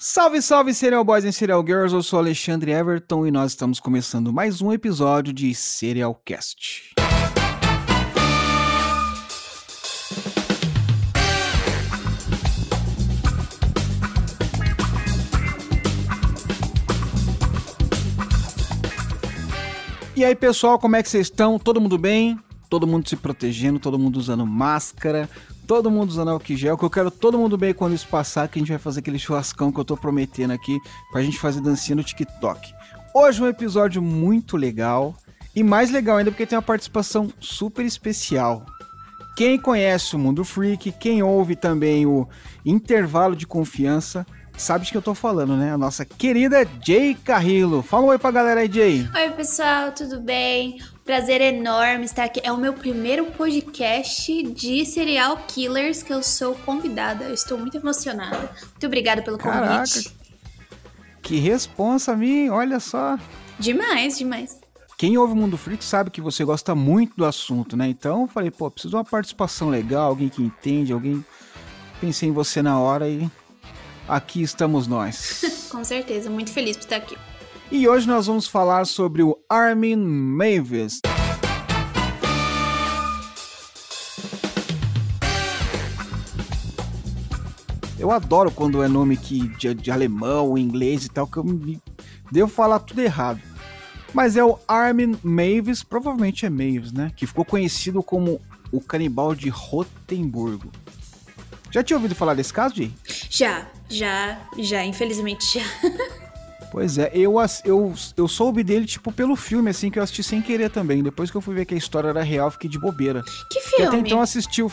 Salve, salve, Serial Boys e Serial Girls, eu sou Alexandre Everton e nós estamos começando mais um episódio de Serial Cast. E aí, pessoal, como é que vocês estão? Todo mundo bem? Todo mundo se protegendo, todo mundo usando máscara, todo mundo usando álcool gel, que eu quero todo mundo bem quando isso passar, que a gente vai fazer aquele churrascão que eu tô prometendo aqui pra gente fazer dancinha no TikTok. Hoje um episódio muito legal e mais legal ainda porque tem uma participação super especial. Quem conhece o Mundo Freak, quem ouve também o Intervalo de Confiança, sabe de que eu tô falando, né? A nossa querida Jay Carrillo. Fala um oi pra galera aí, Jay. Oi, pessoal, tudo bem? Prazer enorme estar aqui. É o meu primeiro podcast de serial killers que eu sou convidada. Eu estou muito emocionada. Muito obrigada pelo convite. Caraca. Que responsa a mim, olha só. Demais, demais. Quem ouve o Mundo Freak sabe que você gosta muito do assunto, né? Então eu falei, pô, preciso de uma participação legal, alguém que entende, alguém. Pensei em você na hora e aqui estamos nós. Com certeza, muito feliz por estar aqui. E hoje nós vamos falar sobre o Armin Mavis. Eu adoro quando é nome que de, de alemão, inglês e tal, que eu me, devo falar tudo errado. Mas é o Armin Mavis, provavelmente é Mavis, né? Que ficou conhecido como o canibal de Rotemburgo. Já tinha ouvido falar desse caso, Jay? Já, já, já, infelizmente já. Pois é, eu, eu, eu soube dele, tipo, pelo filme, assim, que eu assisti sem querer também. Depois que eu fui ver que a história era real, fiquei de bobeira. Que filme? Porque até então assisti o...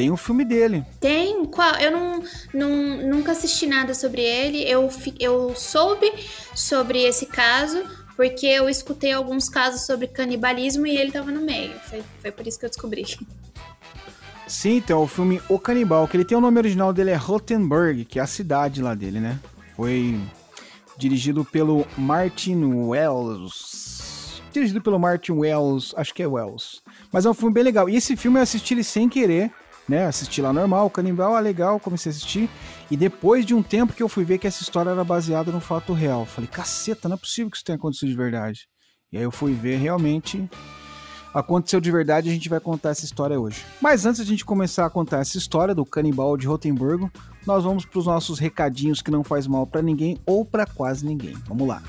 Tem o um filme dele. Tem? Qual? Eu não, não, nunca assisti nada sobre ele. Eu, eu soube sobre esse caso porque eu escutei alguns casos sobre canibalismo e ele tava no meio. Foi, foi por isso que eu descobri. Sim, então, o filme O Canibal, que ele tem o nome original dele é Rottenburg, que é a cidade lá dele, né? Foi dirigido pelo Martin Wells. Dirigido pelo Martin Wells, acho que é Wells. Mas é um filme bem legal. E esse filme eu assisti ele sem querer, né? Assisti lá normal, o Canibal, ah, legal, comecei a assistir. E depois de um tempo que eu fui ver que essa história era baseada no fato real. Falei, caceta, não é possível que isso tenha acontecido de verdade. E aí eu fui ver realmente aconteceu de verdade a gente vai contar essa história hoje. Mas antes a gente começar a contar essa história do canibal de Rotemburgo, nós vamos para os nossos recadinhos que não faz mal para ninguém ou para quase ninguém. Vamos lá.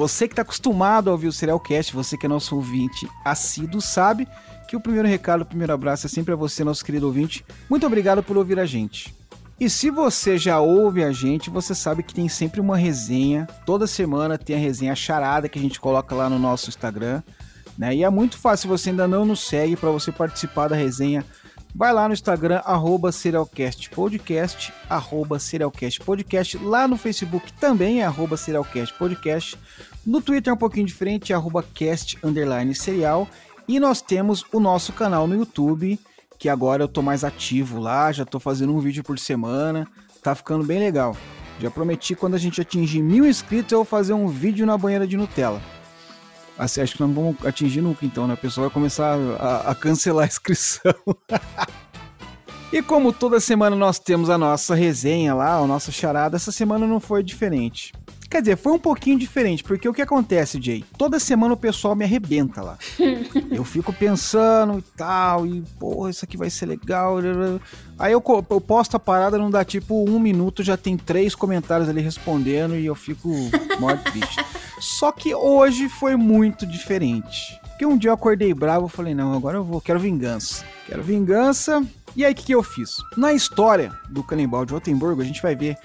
Você que está acostumado a ouvir o Serialcast, você que é nosso ouvinte assíduo, sabe que o primeiro recado, o primeiro abraço é sempre a você, nosso querido ouvinte. Muito obrigado por ouvir a gente. E se você já ouve a gente, você sabe que tem sempre uma resenha. Toda semana tem a resenha charada que a gente coloca lá no nosso Instagram. Né? E é muito fácil, se você ainda não nos segue, para você participar da resenha. Vai lá no Instagram, arroba Serialcast Podcast, arroba Serialcast Podcast. Lá no Facebook também é arroba Serialcast Podcast. No Twitter é um pouquinho diferente, arroba Cast Underline Serial. E nós temos o nosso canal no YouTube, que agora eu tô mais ativo lá, já tô fazendo um vídeo por semana, tá ficando bem legal. Já prometi quando a gente atingir mil inscritos eu vou fazer um vídeo na banheira de Nutella. Assim, acho que não vamos atingir nunca então, né? O pessoal vai começar a, a cancelar a inscrição. e como toda semana nós temos a nossa resenha lá, a nossa charada, essa semana não foi diferente. Quer dizer, foi um pouquinho diferente, porque o que acontece, Jay? Toda semana o pessoal me arrebenta lá. eu fico pensando e tal, e porra, isso aqui vai ser legal. Aí eu, eu posto a parada, não dá tipo um minuto, já tem três comentários ali respondendo e eu fico morto triste. Só que hoje foi muito diferente. Porque um dia eu acordei bravo, e falei, não, agora eu vou, quero vingança. Quero vingança. E aí, o que, que eu fiz? Na história do canibal de Rotemburgo, a gente vai ver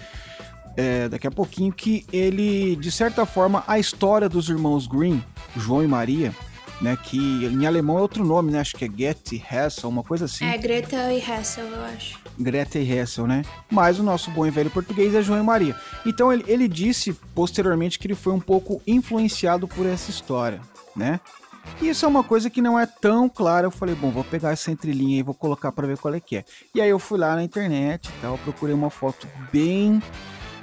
é, daqui a pouquinho que ele, de certa forma, a história dos irmãos Green, João e Maria, né, que em alemão é outro nome, né, acho que é Goethe, Hessel, uma coisa assim. É Greta e Hessel, eu acho. Greta e Hessel, né? Mas o nosso bom e velho português é João e Maria. Então ele, ele disse posteriormente que ele foi um pouco influenciado por essa história, né? E isso é uma coisa que não é tão clara. Eu falei, bom, vou pegar essa entrelinha e vou colocar para ver qual é que é. E aí eu fui lá na internet e tal, procurei uma foto bem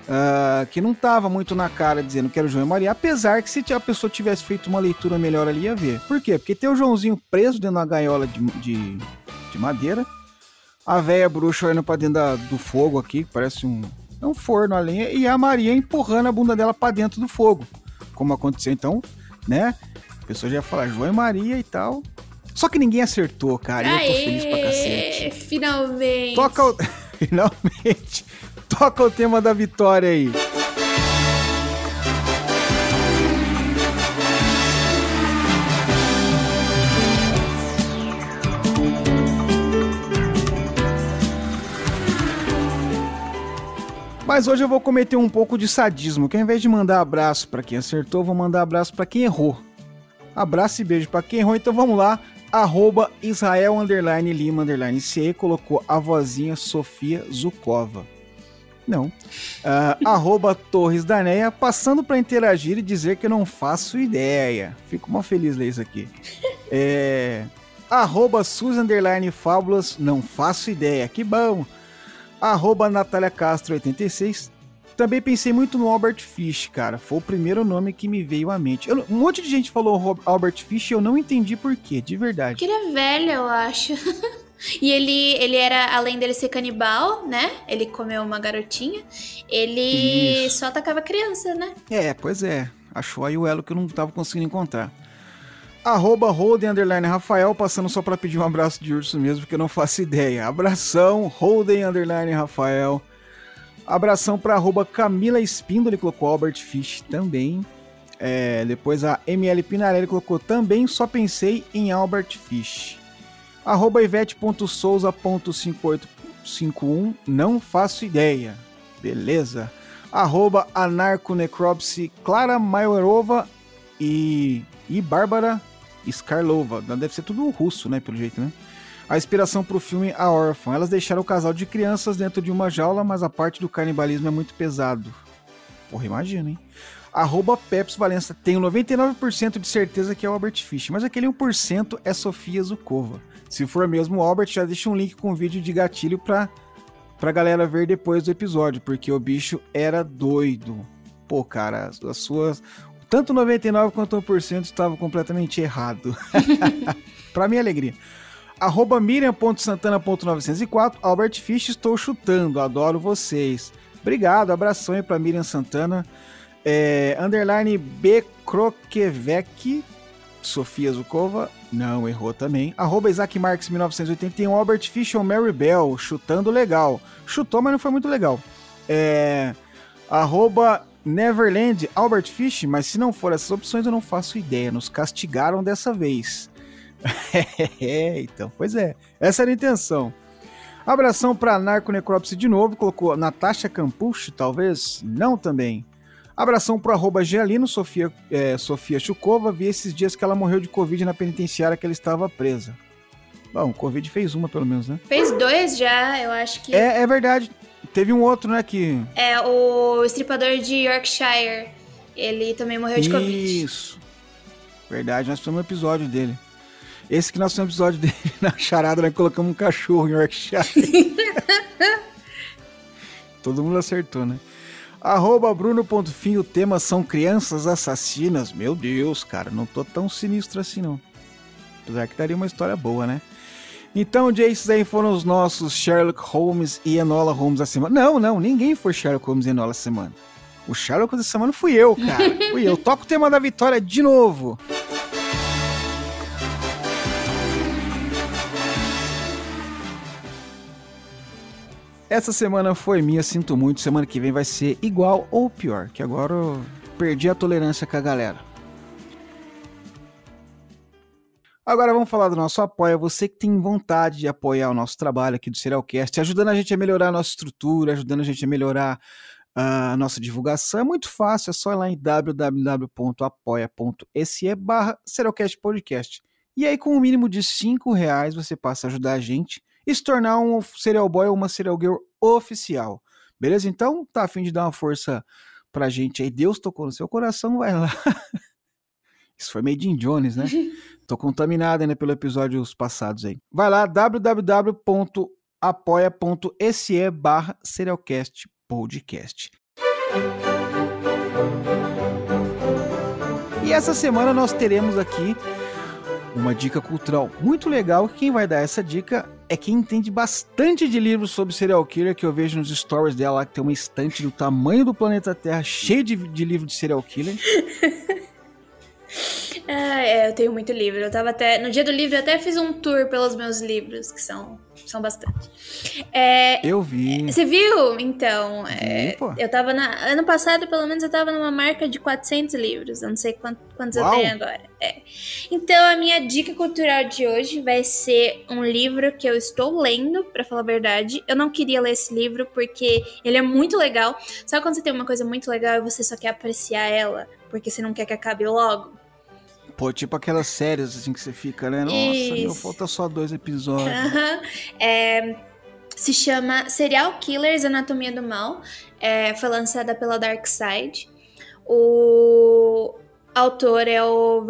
Uh, que não tava muito na cara dizendo que era o João e Maria, apesar que se a pessoa tivesse feito uma leitura melhor ali ia ver. Por quê? Porque tem o Joãozinho preso dentro da gaiola de, de, de madeira, a velha bruxa olhando pra dentro da, do fogo aqui, parece um, é um forno a lenha, e a Maria empurrando a bunda dela para dentro do fogo, como aconteceu então, né? A pessoa já ia falar João e Maria e tal. Só que ninguém acertou, cara. Aê, eu tô feliz pra cacete. Finalmente. Toca o... Finalmente. Toca o tema da vitória aí. Mas hoje eu vou cometer um pouco de sadismo, que ao invés de mandar abraço para quem acertou, vou mandar abraço para quem errou. Abraço e beijo para quem errou, então vamos lá. Arroba Israel Lima CE colocou a vozinha Sofia Zukova. Não. Uh, arroba Torres Daneia, passando para interagir e dizer que eu não faço ideia. Fico mal feliz ler isso aqui. É, arroba Fábulas, não faço ideia. Que bom. Arroba Natália Castro 86. Também pensei muito no Albert Fish, cara. Foi o primeiro nome que me veio à mente. Eu, um monte de gente falou Albert Fish e eu não entendi por quê, de verdade. Porque ele é velho, eu acho. E ele, ele era, além dele ser canibal, né? Ele comeu uma garotinha. Ele Isso. só atacava criança, né? É, pois é. Achou aí o elo que eu não tava conseguindo encontrar. Arroba Holden Underline Rafael, passando só para pedir um abraço de urso mesmo, porque eu não faço ideia. Abração, Holden Underline Rafael. Abração para arroba Camila Espíndola, ele colocou Albert Fish também. É, depois a ML Pinarelli colocou também, só pensei em Albert Fish. Arroba ivete.souza.5851, não faço ideia. Beleza. Arroba anarconecropsy, Clara Maiorova e, e Bárbara Skarlova. Deve ser tudo russo, né, pelo jeito, né? A inspiração para o filme A Órfã. Elas deixaram o casal de crianças dentro de uma jaula, mas a parte do canibalismo é muito pesado. Porra, imagina, hein? Arroba Peps Valença. Tenho 99% de certeza que é o Albert Fish, mas aquele 1% é Sofia Zukova. Se for mesmo o Albert, já deixa um link com vídeo de gatilho pra, pra galera ver depois do episódio, porque o bicho era doido. Pô, cara, as suas. Tanto 99 quanto 1% estavam completamente errado. pra minha alegria. Arroba Miriam.santana.904, Albert Fish, estou chutando, adoro vocês. Obrigado, abração aí pra Miriam Santana. É, underline B Kroquevec, Sofia Zukova, não, errou também. Arroba Isaac Marques 1981, Albert Fish ou Mary Bell, chutando legal. Chutou, mas não foi muito legal. É, arroba Neverland, Albert Fish, mas se não for essas opções eu não faço ideia. Nos castigaram dessa vez. é, então, pois é. Essa era a intenção. Abração para Narco Necrópsia de novo, colocou Natasha Campucci, talvez? Não também. Abração pro arroba Gealino, Sofia, é, Sofia Chukova. Vi esses dias que ela morreu de Covid na penitenciária que ela estava presa. Bom, Covid fez uma, pelo menos, né? Fez dois já, eu acho que. É, é verdade. Teve um outro, né, que... É, o estripador de Yorkshire. Ele também morreu de Covid. Isso. Verdade, nós fizemos um episódio dele. Esse que nós fizemos um episódio dele na charada, nós colocamos um cachorro em Yorkshire. Todo mundo acertou, né? Arroba Bruno.fim, o tema são crianças assassinas. Meu Deus, cara, não tô tão sinistro assim não. Apesar que daria uma história boa, né? Então, esses aí foram os nossos Sherlock Holmes e Enola Holmes da semana. Não, não, ninguém foi Sherlock Holmes e Enola semana. O Sherlock da semana fui eu, cara. Fui eu. Toco o tema da vitória de novo. Essa semana foi minha, sinto muito. Semana que vem vai ser igual ou pior, que agora eu perdi a tolerância com a galera. Agora vamos falar do nosso apoia. Você que tem vontade de apoiar o nosso trabalho aqui do Serialcast, ajudando a gente a melhorar a nossa estrutura, ajudando a gente a melhorar a nossa divulgação, é muito fácil. É só ir lá em www.apoia.se barra Serialcast Podcast. E aí, com o um mínimo de 5 reais, você passa a ajudar a gente e se tornar um serial boy ou uma serial girl oficial. Beleza? Então, tá afim de dar uma força pra gente aí. Deus tocou no seu coração, vai lá. Isso foi meio Jim Jones, né? Tô contaminado né, pelo episódios passados aí. Vai lá, www.apoia.se barra serialcast podcast. E essa semana nós teremos aqui uma dica cultural muito legal. Quem vai dar essa dica é quem entende bastante de livros sobre serial killer, que eu vejo nos stories dela lá, que tem uma estante do tamanho do planeta Terra, cheio de, de de serial killer. ah, é, eu tenho muito livro. Eu tava até. No dia do livro eu até fiz um tour pelos meus livros, que são são bastante. É, eu vi. Você viu? Então, é, eu tava na. Ano passado, pelo menos, eu tava numa marca de 400 livros. Eu não sei quantos, quantos eu tenho agora. É. Então, a minha dica cultural de hoje vai ser um livro que eu estou lendo, para falar a verdade. Eu não queria ler esse livro porque ele é muito legal. Sabe quando você tem uma coisa muito legal e você só quer apreciar ela? Porque você não quer que acabe logo? Pô, tipo aquelas séries assim que você fica, né? Nossa, Isso. meu, falta só dois episódios. Uhum. É, se chama Serial Killers Anatomia do Mal. É, foi lançada pela Dark Side. O autor é o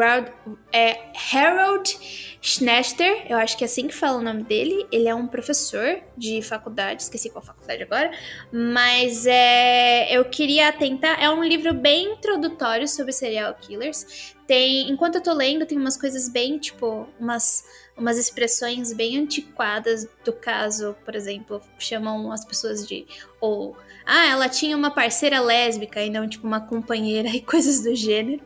é Harold Schnester, eu acho que é assim que fala o nome dele. Ele é um professor de faculdade, esqueci qual faculdade agora, mas é, eu queria atentar. É um livro bem introdutório sobre serial killers. Tem, enquanto eu tô lendo, tem umas coisas bem, tipo, umas, umas expressões bem antiquadas do caso, por exemplo, chamam as pessoas de ou ah, ela tinha uma parceira lésbica e não tipo uma companheira e coisas do gênero.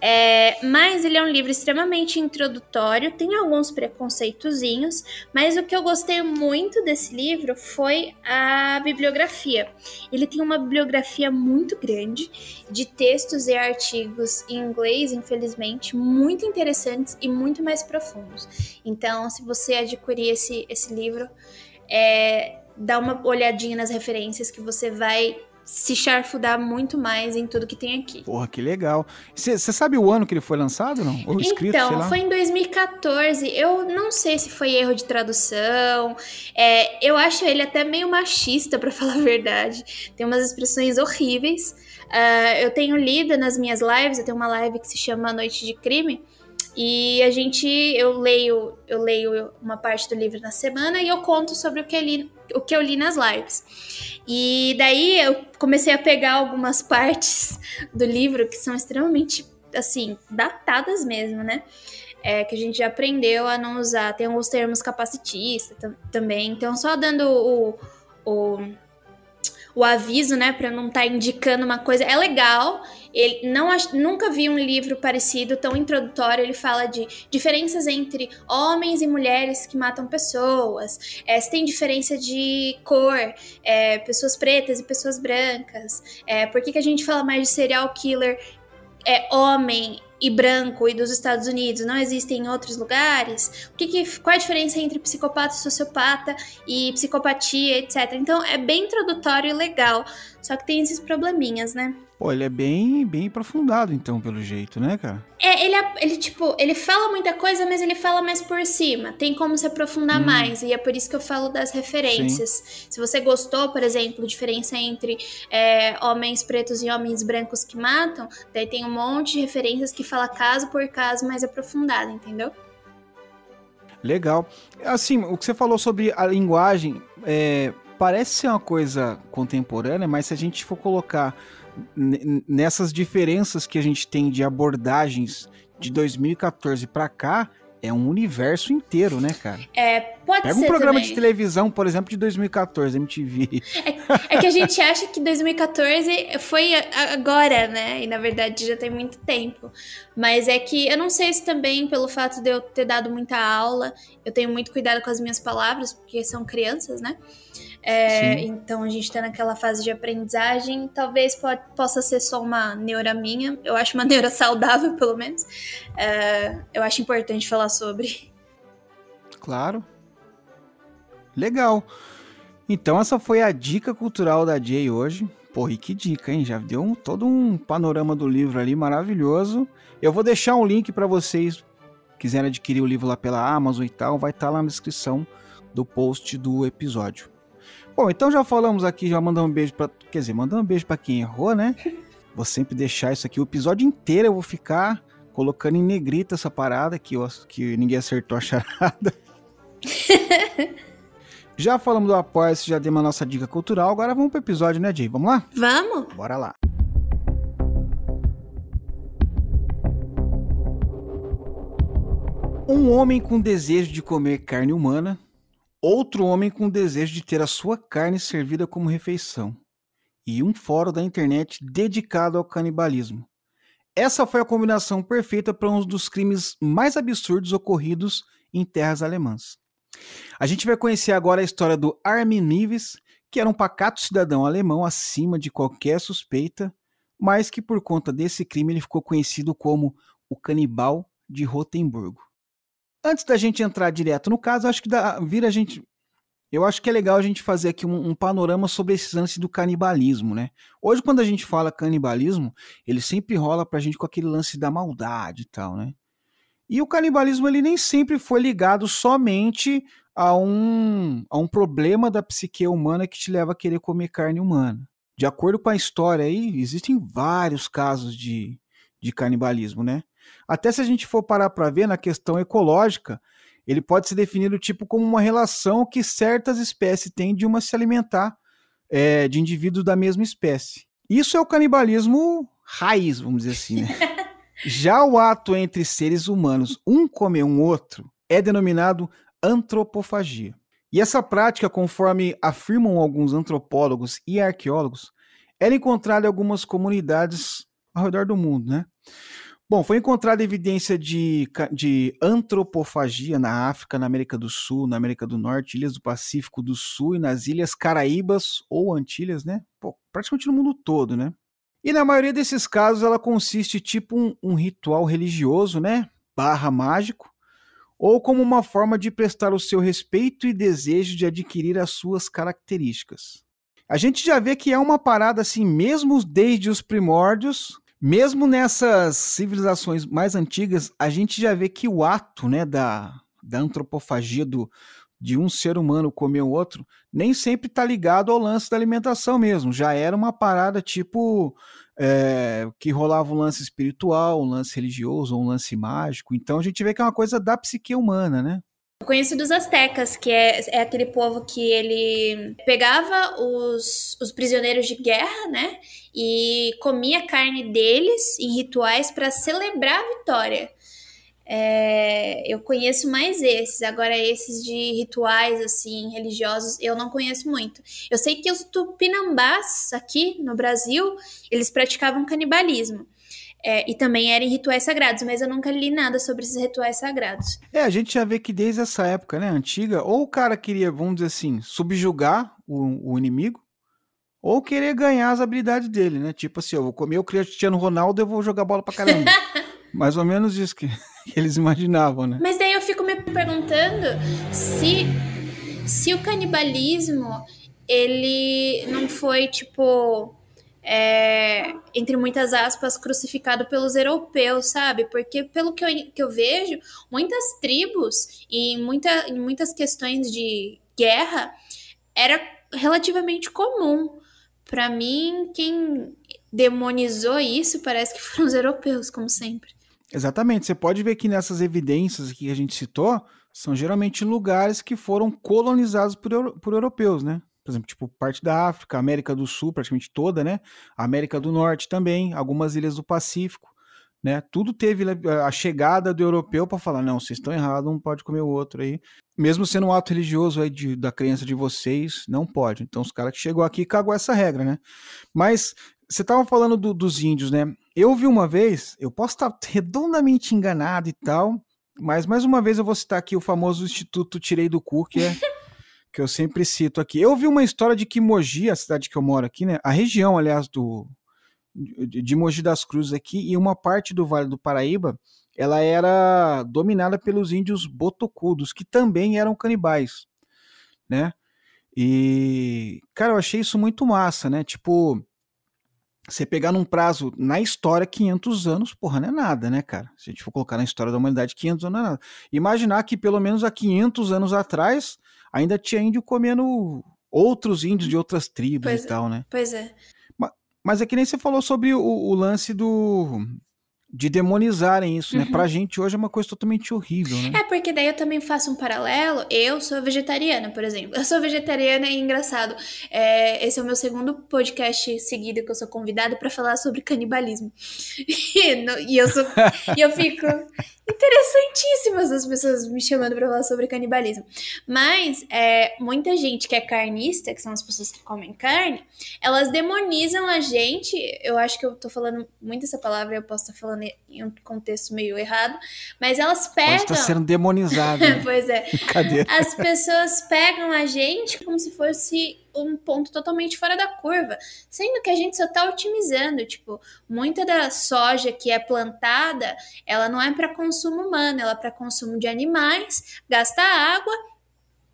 É, mas ele é um livro extremamente introdutório, tem alguns preconceitozinhos, mas o que eu gostei muito desse livro foi a bibliografia. Ele tem uma bibliografia muito grande de textos e artigos em inglês, infelizmente, muito interessantes e muito mais profundos. Então, se você adquirir esse, esse livro, é, dá uma olhadinha nas referências que você vai se charfudar muito mais em tudo que tem aqui. Porra, que legal. Você sabe o ano que ele foi lançado, não? Ou escrito, então, foi em 2014. Eu não sei se foi erro de tradução. É, eu acho ele até meio machista, para falar a verdade. Tem umas expressões horríveis. Uh, eu tenho lido nas minhas lives, eu tenho uma live que se chama Noite de Crime. E a gente, eu leio, eu leio uma parte do livro na semana e eu conto sobre o que, li, o que eu li nas lives. E daí eu comecei a pegar algumas partes do livro que são extremamente, assim, datadas mesmo, né? É, que a gente já aprendeu a não usar. Tem alguns termos capacitistas também. Então, só dando o, o o aviso, né, para não estar tá indicando uma coisa. É legal. Ele não nunca vi um livro parecido tão introdutório. Ele fala de diferenças entre homens e mulheres que matam pessoas. É, se tem diferença de cor, é, pessoas pretas e pessoas brancas. É, por que, que a gente fala mais de serial killer é homem e branco e dos Estados Unidos não existem em outros lugares? O que, que qual a diferença entre psicopata e sociopata e psicopatia, etc. Então é bem introdutório e legal, só que tem esses probleminhas, né? Pô, ele é bem, bem aprofundado, então, pelo jeito, né, cara? É, ele, ele, tipo, ele fala muita coisa, mas ele fala mais por cima. Tem como se aprofundar hum. mais. E é por isso que eu falo das referências. Sim. Se você gostou, por exemplo, diferença entre é, homens pretos e homens brancos que matam, daí tem um monte de referências que fala caso por caso mais aprofundado, entendeu? Legal. Assim, o que você falou sobre a linguagem é, parece ser uma coisa contemporânea, mas se a gente for colocar nessas diferenças que a gente tem de abordagens de 2014 para cá, é um universo inteiro, né, cara? É, pode Pega ser. um programa também. de televisão, por exemplo, de 2014, MTV. É, é, que a gente acha que 2014 foi agora, né? E na verdade já tem muito tempo. Mas é que eu não sei se também, pelo fato de eu ter dado muita aula, eu tenho muito cuidado com as minhas palavras, porque são crianças, né? É, então a gente está naquela fase de aprendizagem. Talvez pode, possa ser só uma neura minha. Eu acho uma neura saudável, pelo menos. É, eu acho importante falar sobre. Claro. Legal. Então essa foi a dica cultural da Jay hoje. Porra, e que dica, hein? Já deu um, todo um panorama do livro ali maravilhoso. Eu vou deixar um link para vocês quiserem adquirir o livro lá pela Amazon e tal, vai estar tá lá na descrição do post do episódio. Bom, então já falamos aqui, já mandamos um beijo para, quer dizer, mandando um beijo para quem errou, né? Vou sempre deixar isso aqui o episódio inteiro eu vou ficar colocando em negrita essa parada que, eu, que ninguém acertou a charada. Já falamos do Apoia-se, já demos a nossa dica cultural, agora vamos pro episódio, né, Jay? Vamos lá? Vamos? Bora lá. Um homem com desejo de comer carne humana, outro homem com desejo de ter a sua carne servida como refeição, e um fórum da internet dedicado ao canibalismo. Essa foi a combinação perfeita para um dos crimes mais absurdos ocorridos em terras alemãs. A gente vai conhecer agora a história do Armin Nives, que era um pacato cidadão alemão acima de qualquer suspeita, mas que por conta desse crime ele ficou conhecido como o canibal de Rotemburgo. Antes da gente entrar direto no caso, acho que dá, vira a gente. Eu acho que é legal a gente fazer aqui um, um panorama sobre esse lance do canibalismo, né? Hoje, quando a gente fala canibalismo, ele sempre rola pra gente com aquele lance da maldade e tal, né? E o canibalismo ele nem sempre foi ligado somente a um, a um problema da psique humana que te leva a querer comer carne humana. De acordo com a história aí, existem vários casos de, de canibalismo, né? Até se a gente for parar para ver na questão ecológica, ele pode ser definido tipo como uma relação que certas espécies têm de uma se alimentar é, de indivíduos da mesma espécie. Isso é o canibalismo raiz, vamos dizer assim. Né? Já o ato entre seres humanos, um comer um outro, é denominado antropofagia. E essa prática, conforme afirmam alguns antropólogos e arqueólogos, era encontrada em algumas comunidades ao redor do mundo, né? Bom, foi encontrada evidência de, de antropofagia na África, na América do Sul, na América do Norte, ilhas do Pacífico do Sul e nas Ilhas Caraíbas ou Antilhas, né? Pô, praticamente no mundo todo, né? E na maioria desses casos ela consiste tipo um, um ritual religioso, né? Barra mágico, ou como uma forma de prestar o seu respeito e desejo de adquirir as suas características. A gente já vê que é uma parada assim, mesmo desde os primórdios, mesmo nessas civilizações mais antigas, a gente já vê que o ato né, da, da antropofagia do, de um ser humano comer o outro nem sempre está ligado ao lance da alimentação mesmo. Já era uma parada tipo é, que rolava um lance espiritual, um lance religioso, um lance mágico. Então a gente vê que é uma coisa da psique humana, né? Eu conheço dos astecas, que é, é aquele povo que ele pegava os, os prisioneiros de guerra, né? E comia a carne deles em rituais para celebrar a vitória. É, eu conheço mais esses, agora esses de rituais assim religiosos eu não conheço muito. Eu sei que os tupinambás aqui no Brasil eles praticavam canibalismo. É, e também eram rituais sagrados, mas eu nunca li nada sobre esses rituais sagrados. É, a gente já vê que desde essa época, né, antiga, ou o cara queria, vamos dizer assim, subjugar o, o inimigo, ou querer ganhar as habilidades dele, né? Tipo assim, eu vou comer o Cristiano Ronaldo, eu vou jogar bola pra caramba. Mais ou menos isso que, que eles imaginavam, né? Mas daí eu fico me perguntando se, se o canibalismo, ele não foi, tipo é, entre muitas aspas, crucificado pelos europeus, sabe? Porque, pelo que eu, que eu vejo, muitas tribos e muita, em muitas questões de guerra era relativamente comum. Para mim, quem demonizou isso parece que foram os europeus, como sempre. Exatamente. Você pode ver que nessas evidências que a gente citou, são geralmente lugares que foram colonizados por, por europeus, né? Por exemplo, tipo parte da África, América do Sul, praticamente toda, né? América do Norte também, algumas ilhas do Pacífico, né? Tudo teve a chegada do europeu para falar, não, vocês estão errados, não pode comer o outro aí. Mesmo sendo um ato religioso aí de, da crença de vocês, não pode. Então os caras que chegou aqui cagou essa regra, né? Mas você estava falando do, dos índios, né? Eu vi uma vez, eu posso estar redondamente enganado e tal, mas mais uma vez eu vou citar aqui o famoso Instituto Tirei do Cu, que é que eu sempre cito aqui. Eu vi uma história de que Mogi, a cidade que eu moro aqui, né, a região, aliás, do de Mogi das Cruzes aqui e uma parte do Vale do Paraíba, ela era dominada pelos índios botocudos, que também eram canibais, né? E, cara, eu achei isso muito massa, né? Tipo, você pegar num prazo na história 500 anos, porra, não é nada, né, cara? Se a gente for colocar na história da humanidade 500 anos não é nada. Imaginar que pelo menos há 500 anos atrás ainda tinha índio comendo outros índios de outras tribos pois e tal, né? Pois é. Mas, mas é que nem você falou sobre o, o lance do de demonizarem isso, né? uhum. Pra gente hoje é uma coisa totalmente horrível, né? É, porque daí eu também faço um paralelo. Eu sou vegetariana, por exemplo. Eu sou vegetariana e engraçado. É, esse é o meu segundo podcast seguido que eu sou convidada para falar sobre canibalismo. E, no, e eu sou. e eu fico interessantíssimas as pessoas me chamando para falar sobre canibalismo. Mas é, muita gente que é carnista, que são as pessoas que comem carne, elas demonizam a gente. Eu acho que eu tô falando muito essa palavra, eu posso estar falando em um contexto meio errado, mas elas pegam. Pode estar sendo demonizado. Né? pois é. Cadê? As pessoas pegam a gente como se fosse um ponto totalmente fora da curva, sendo que a gente só está otimizando, tipo, muita da soja que é plantada, ela não é para consumo humano, ela é para consumo de animais, gasta água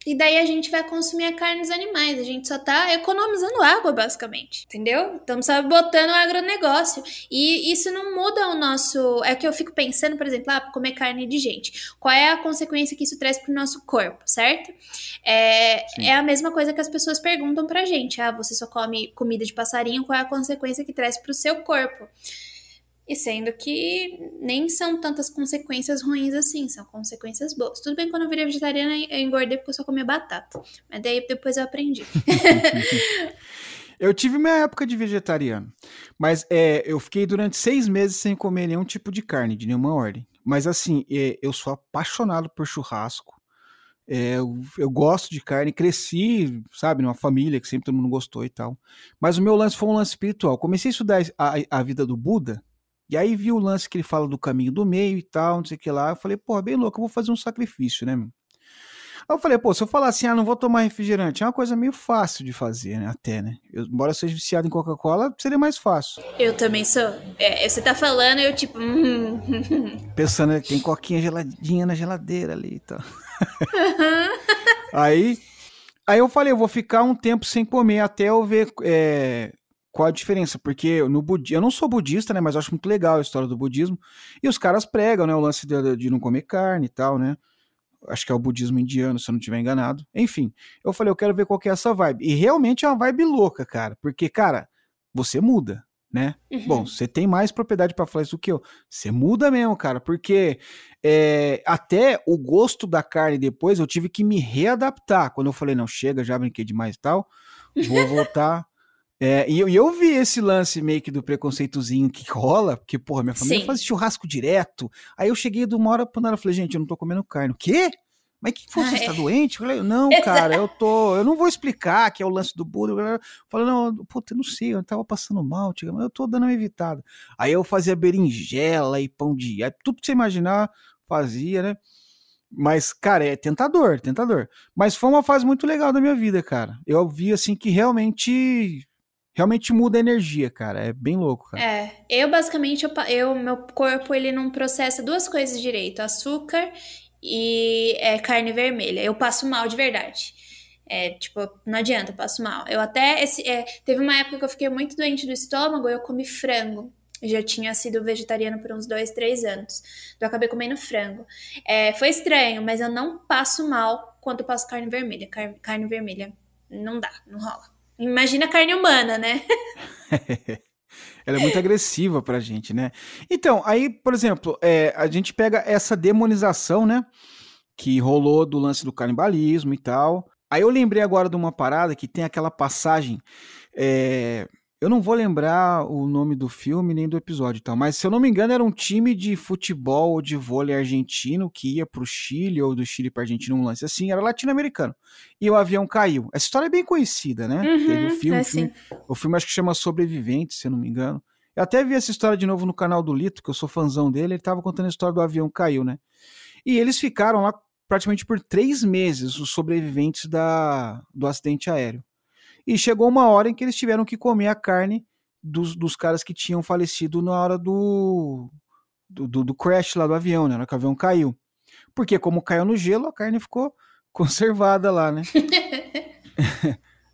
e daí a gente vai consumir a carne dos animais. A gente só tá economizando água, basicamente. Entendeu? Estamos sabotando o agronegócio. E isso não muda o nosso. É que eu fico pensando, por exemplo, ah, comer carne de gente. Qual é a consequência que isso traz pro nosso corpo, certo? É, é a mesma coisa que as pessoas perguntam pra gente. Ah, você só come comida de passarinho, qual é a consequência que traz pro seu corpo? E sendo que nem são tantas consequências ruins assim, são consequências boas. Tudo bem, quando eu virei vegetariana, eu engordei porque eu só comia batata. Mas daí depois eu aprendi. eu tive minha época de vegetariano, mas é, eu fiquei durante seis meses sem comer nenhum tipo de carne, de nenhuma ordem. Mas assim, é, eu sou apaixonado por churrasco. É, eu, eu, gosto de carne, cresci, sabe, numa família que sempre todo mundo gostou e tal. Mas o meu lance foi um lance espiritual. Comecei a estudar a, a vida do Buda e aí vi o lance que ele fala do caminho do meio e tal, não sei o que lá. Eu falei, pô, bem louco, eu vou fazer um sacrifício, né, meu? Aí eu falei, pô, se eu falar assim, ah, não vou tomar refrigerante, é uma coisa meio fácil de fazer, né? Até, né? Eu, embora eu seja viciado em Coca-Cola, seria mais fácil. Eu também sou. É, você tá falando, eu tipo. Hum, hum, hum, Pensando, tem coquinha geladinha na geladeira ali e tal. aí, aí eu falei, eu vou ficar um tempo sem comer até eu ver. É, qual a diferença? Porque no budismo, eu não sou budista, né, mas acho muito legal a história do budismo. E os caras pregam, né, o lance de, de não comer carne e tal, né? Acho que é o budismo indiano, se eu não estiver enganado. Enfim, eu falei, eu quero ver qual que é essa vibe. E realmente é uma vibe louca, cara, porque cara, você muda, né? Uhum. Bom, você tem mais propriedade para falar isso do que eu. Você muda mesmo, cara, porque é, até o gosto da carne depois eu tive que me readaptar. Quando eu falei, não, chega, já brinquei demais e tal, vou voltar é, e, eu, e eu vi esse lance meio que do preconceitozinho que rola, porque, porra, minha família Sim. faz churrasco direto. Aí eu cheguei de uma hora pra nada, falei, gente, eu não tô comendo carne. O quê? Mas que foi? Você está doente? Eu falei, não, cara, eu tô. Eu não vou explicar que é o lance do Buda. Eu falei, não, puta, eu não sei, eu tava passando mal, tia, mas eu tô dando uma evitada. Aí eu fazia berinjela e pão de. Tudo que você imaginar, fazia, né? Mas, cara, é tentador, tentador. Mas foi uma fase muito legal da minha vida, cara. Eu vi, assim, que realmente realmente muda a energia, cara. É bem louco, cara. É, eu basicamente, eu, eu, meu corpo, ele não processa duas coisas direito: açúcar e é, carne vermelha. Eu passo mal de verdade. É, tipo, não adianta, eu passo mal. Eu até, esse, é, teve uma época que eu fiquei muito doente do estômago, eu comi frango. Eu já tinha sido vegetariana por uns dois, três anos. Então eu acabei comendo frango. É, foi estranho, mas eu não passo mal quando eu passo carne vermelha. Car carne vermelha não dá, não rola. Imagina carne humana, né? Ela é muito agressiva pra gente, né? Então, aí, por exemplo, é, a gente pega essa demonização, né? Que rolou do lance do canibalismo e tal. Aí eu lembrei agora de uma parada que tem aquela passagem. É, eu não vou lembrar o nome do filme nem do episódio e tal, mas se eu não me engano era um time de futebol ou de vôlei argentino que ia pro Chile ou do Chile pra Argentina, um lance assim, era latino-americano. E o avião caiu. Essa história é bem conhecida, né? Uhum, Teve o um filme, é filme o filme acho que chama Sobrevivente, se eu não me engano. Eu até vi essa história de novo no canal do Lito, que eu sou fãzão dele, ele tava contando a história do avião caiu, né? E eles ficaram lá praticamente por três meses, os sobreviventes da, do acidente aéreo. E chegou uma hora em que eles tiveram que comer a carne dos, dos caras que tinham falecido na hora do, do, do, do crash lá do avião, né? Na hora que o avião caiu. Porque como caiu no gelo, a carne ficou conservada lá, né?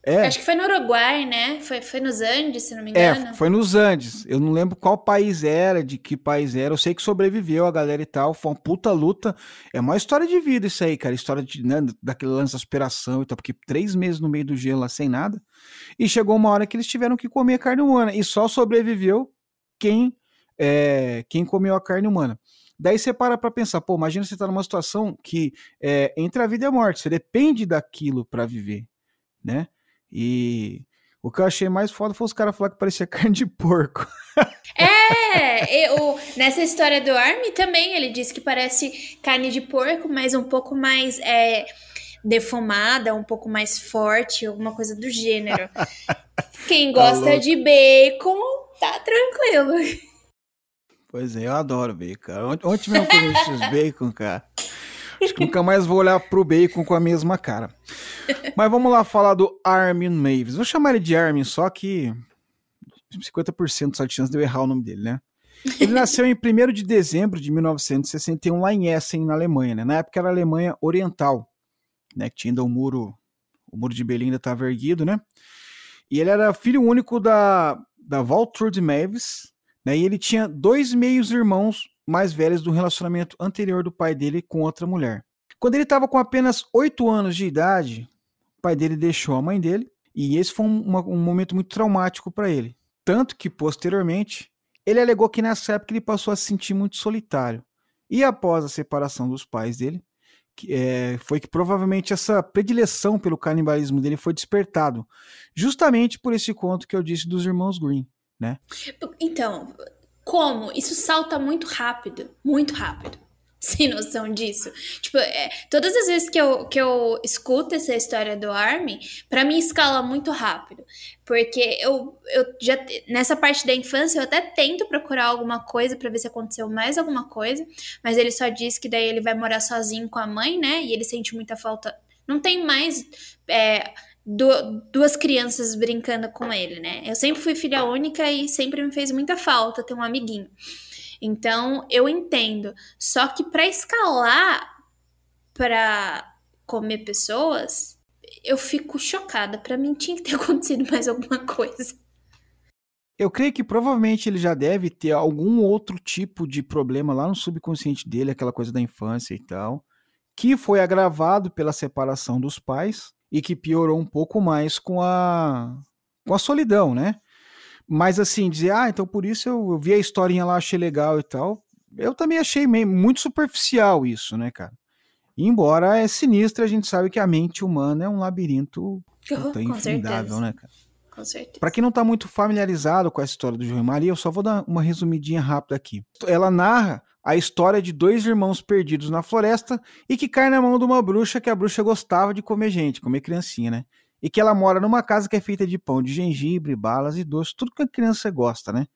É. Acho que foi no Uruguai, né? Foi, foi nos Andes, se não me é, engano. É, foi nos Andes. Eu não lembro qual país era, de que país era. Eu sei que sobreviveu a galera e tal. Foi uma puta luta. É uma história de vida isso aí, cara. História de, né, daquele lance da aspiração e tal. Porque três meses no meio do gelo lá sem nada. E chegou uma hora que eles tiveram que comer carne humana. E só sobreviveu quem é, quem comeu a carne humana. Daí você para para pensar, pô, imagina você tá numa situação que é entre a vida e a morte, você depende daquilo para viver, né? E o que eu achei mais foda foi os caras falar que parecia carne de porco. É, eu, nessa história do Army também ele disse que parece carne de porco, mas um pouco mais é, defumada, um pouco mais forte, alguma coisa do gênero. Quem tá gosta tá de bacon, tá tranquilo. Pois é, eu adoro bacon. Ontem mesmo comi esses bacon, cara. Acho que nunca mais vou olhar pro bacon com a mesma cara. Mas vamos lá falar do Armin Mavis. Vou chamar ele de Armin, só que 50% só de chance de eu errar o nome dele, né? Ele nasceu em 1 de dezembro de 1961 lá em Essen, na Alemanha, né? Na época era a Alemanha Oriental, né? Que tinha ainda o muro, o muro de Berlim ainda estava erguido, né? E ele era filho único da, da Waltrude Mavis, né? E ele tinha dois meios irmãos mais velhos do relacionamento anterior do pai dele com outra mulher. Quando ele estava com apenas 8 anos de idade, o pai dele deixou a mãe dele, e esse foi um, um momento muito traumático para ele. Tanto que, posteriormente, ele alegou que nessa época ele passou a se sentir muito solitário. E após a separação dos pais dele, que, é, foi que provavelmente essa predileção pelo canibalismo dele foi despertado, justamente por esse conto que eu disse dos irmãos Green, né? Então, como? Isso salta muito rápido, muito rápido. Sem noção disso. Tipo, é, todas as vezes que eu, que eu escuto essa história do Army, para mim escala muito rápido. Porque eu, eu já. Nessa parte da infância, eu até tento procurar alguma coisa para ver se aconteceu mais alguma coisa. Mas ele só diz que daí ele vai morar sozinho com a mãe, né? E ele sente muita falta. Não tem mais. É, duas crianças brincando com ele, né? Eu sempre fui filha única e sempre me fez muita falta ter um amiguinho. Então, eu entendo. Só que para escalar para comer pessoas, eu fico chocada. Para mim tinha que ter acontecido mais alguma coisa. Eu creio que provavelmente ele já deve ter algum outro tipo de problema lá no subconsciente dele, aquela coisa da infância e tal, que foi agravado pela separação dos pais e que piorou um pouco mais com a, com a solidão, né? Mas assim, dizer, ah, então por isso eu, eu vi a historinha lá, achei legal e tal. Eu também achei meio, muito superficial isso, né, cara? embora é sinistro, a gente sabe que a mente humana é um labirinto oh, infindável, né, cara? Com certeza. Pra quem não tá muito familiarizado com a história do João Maria, eu só vou dar uma resumidinha rápida aqui. Ela narra a história de dois irmãos perdidos na floresta e que cai na mão de uma bruxa que a bruxa gostava de comer gente, comer criancinha, né? E que ela mora numa casa que é feita de pão de gengibre, balas e doce, tudo que a criança gosta, né?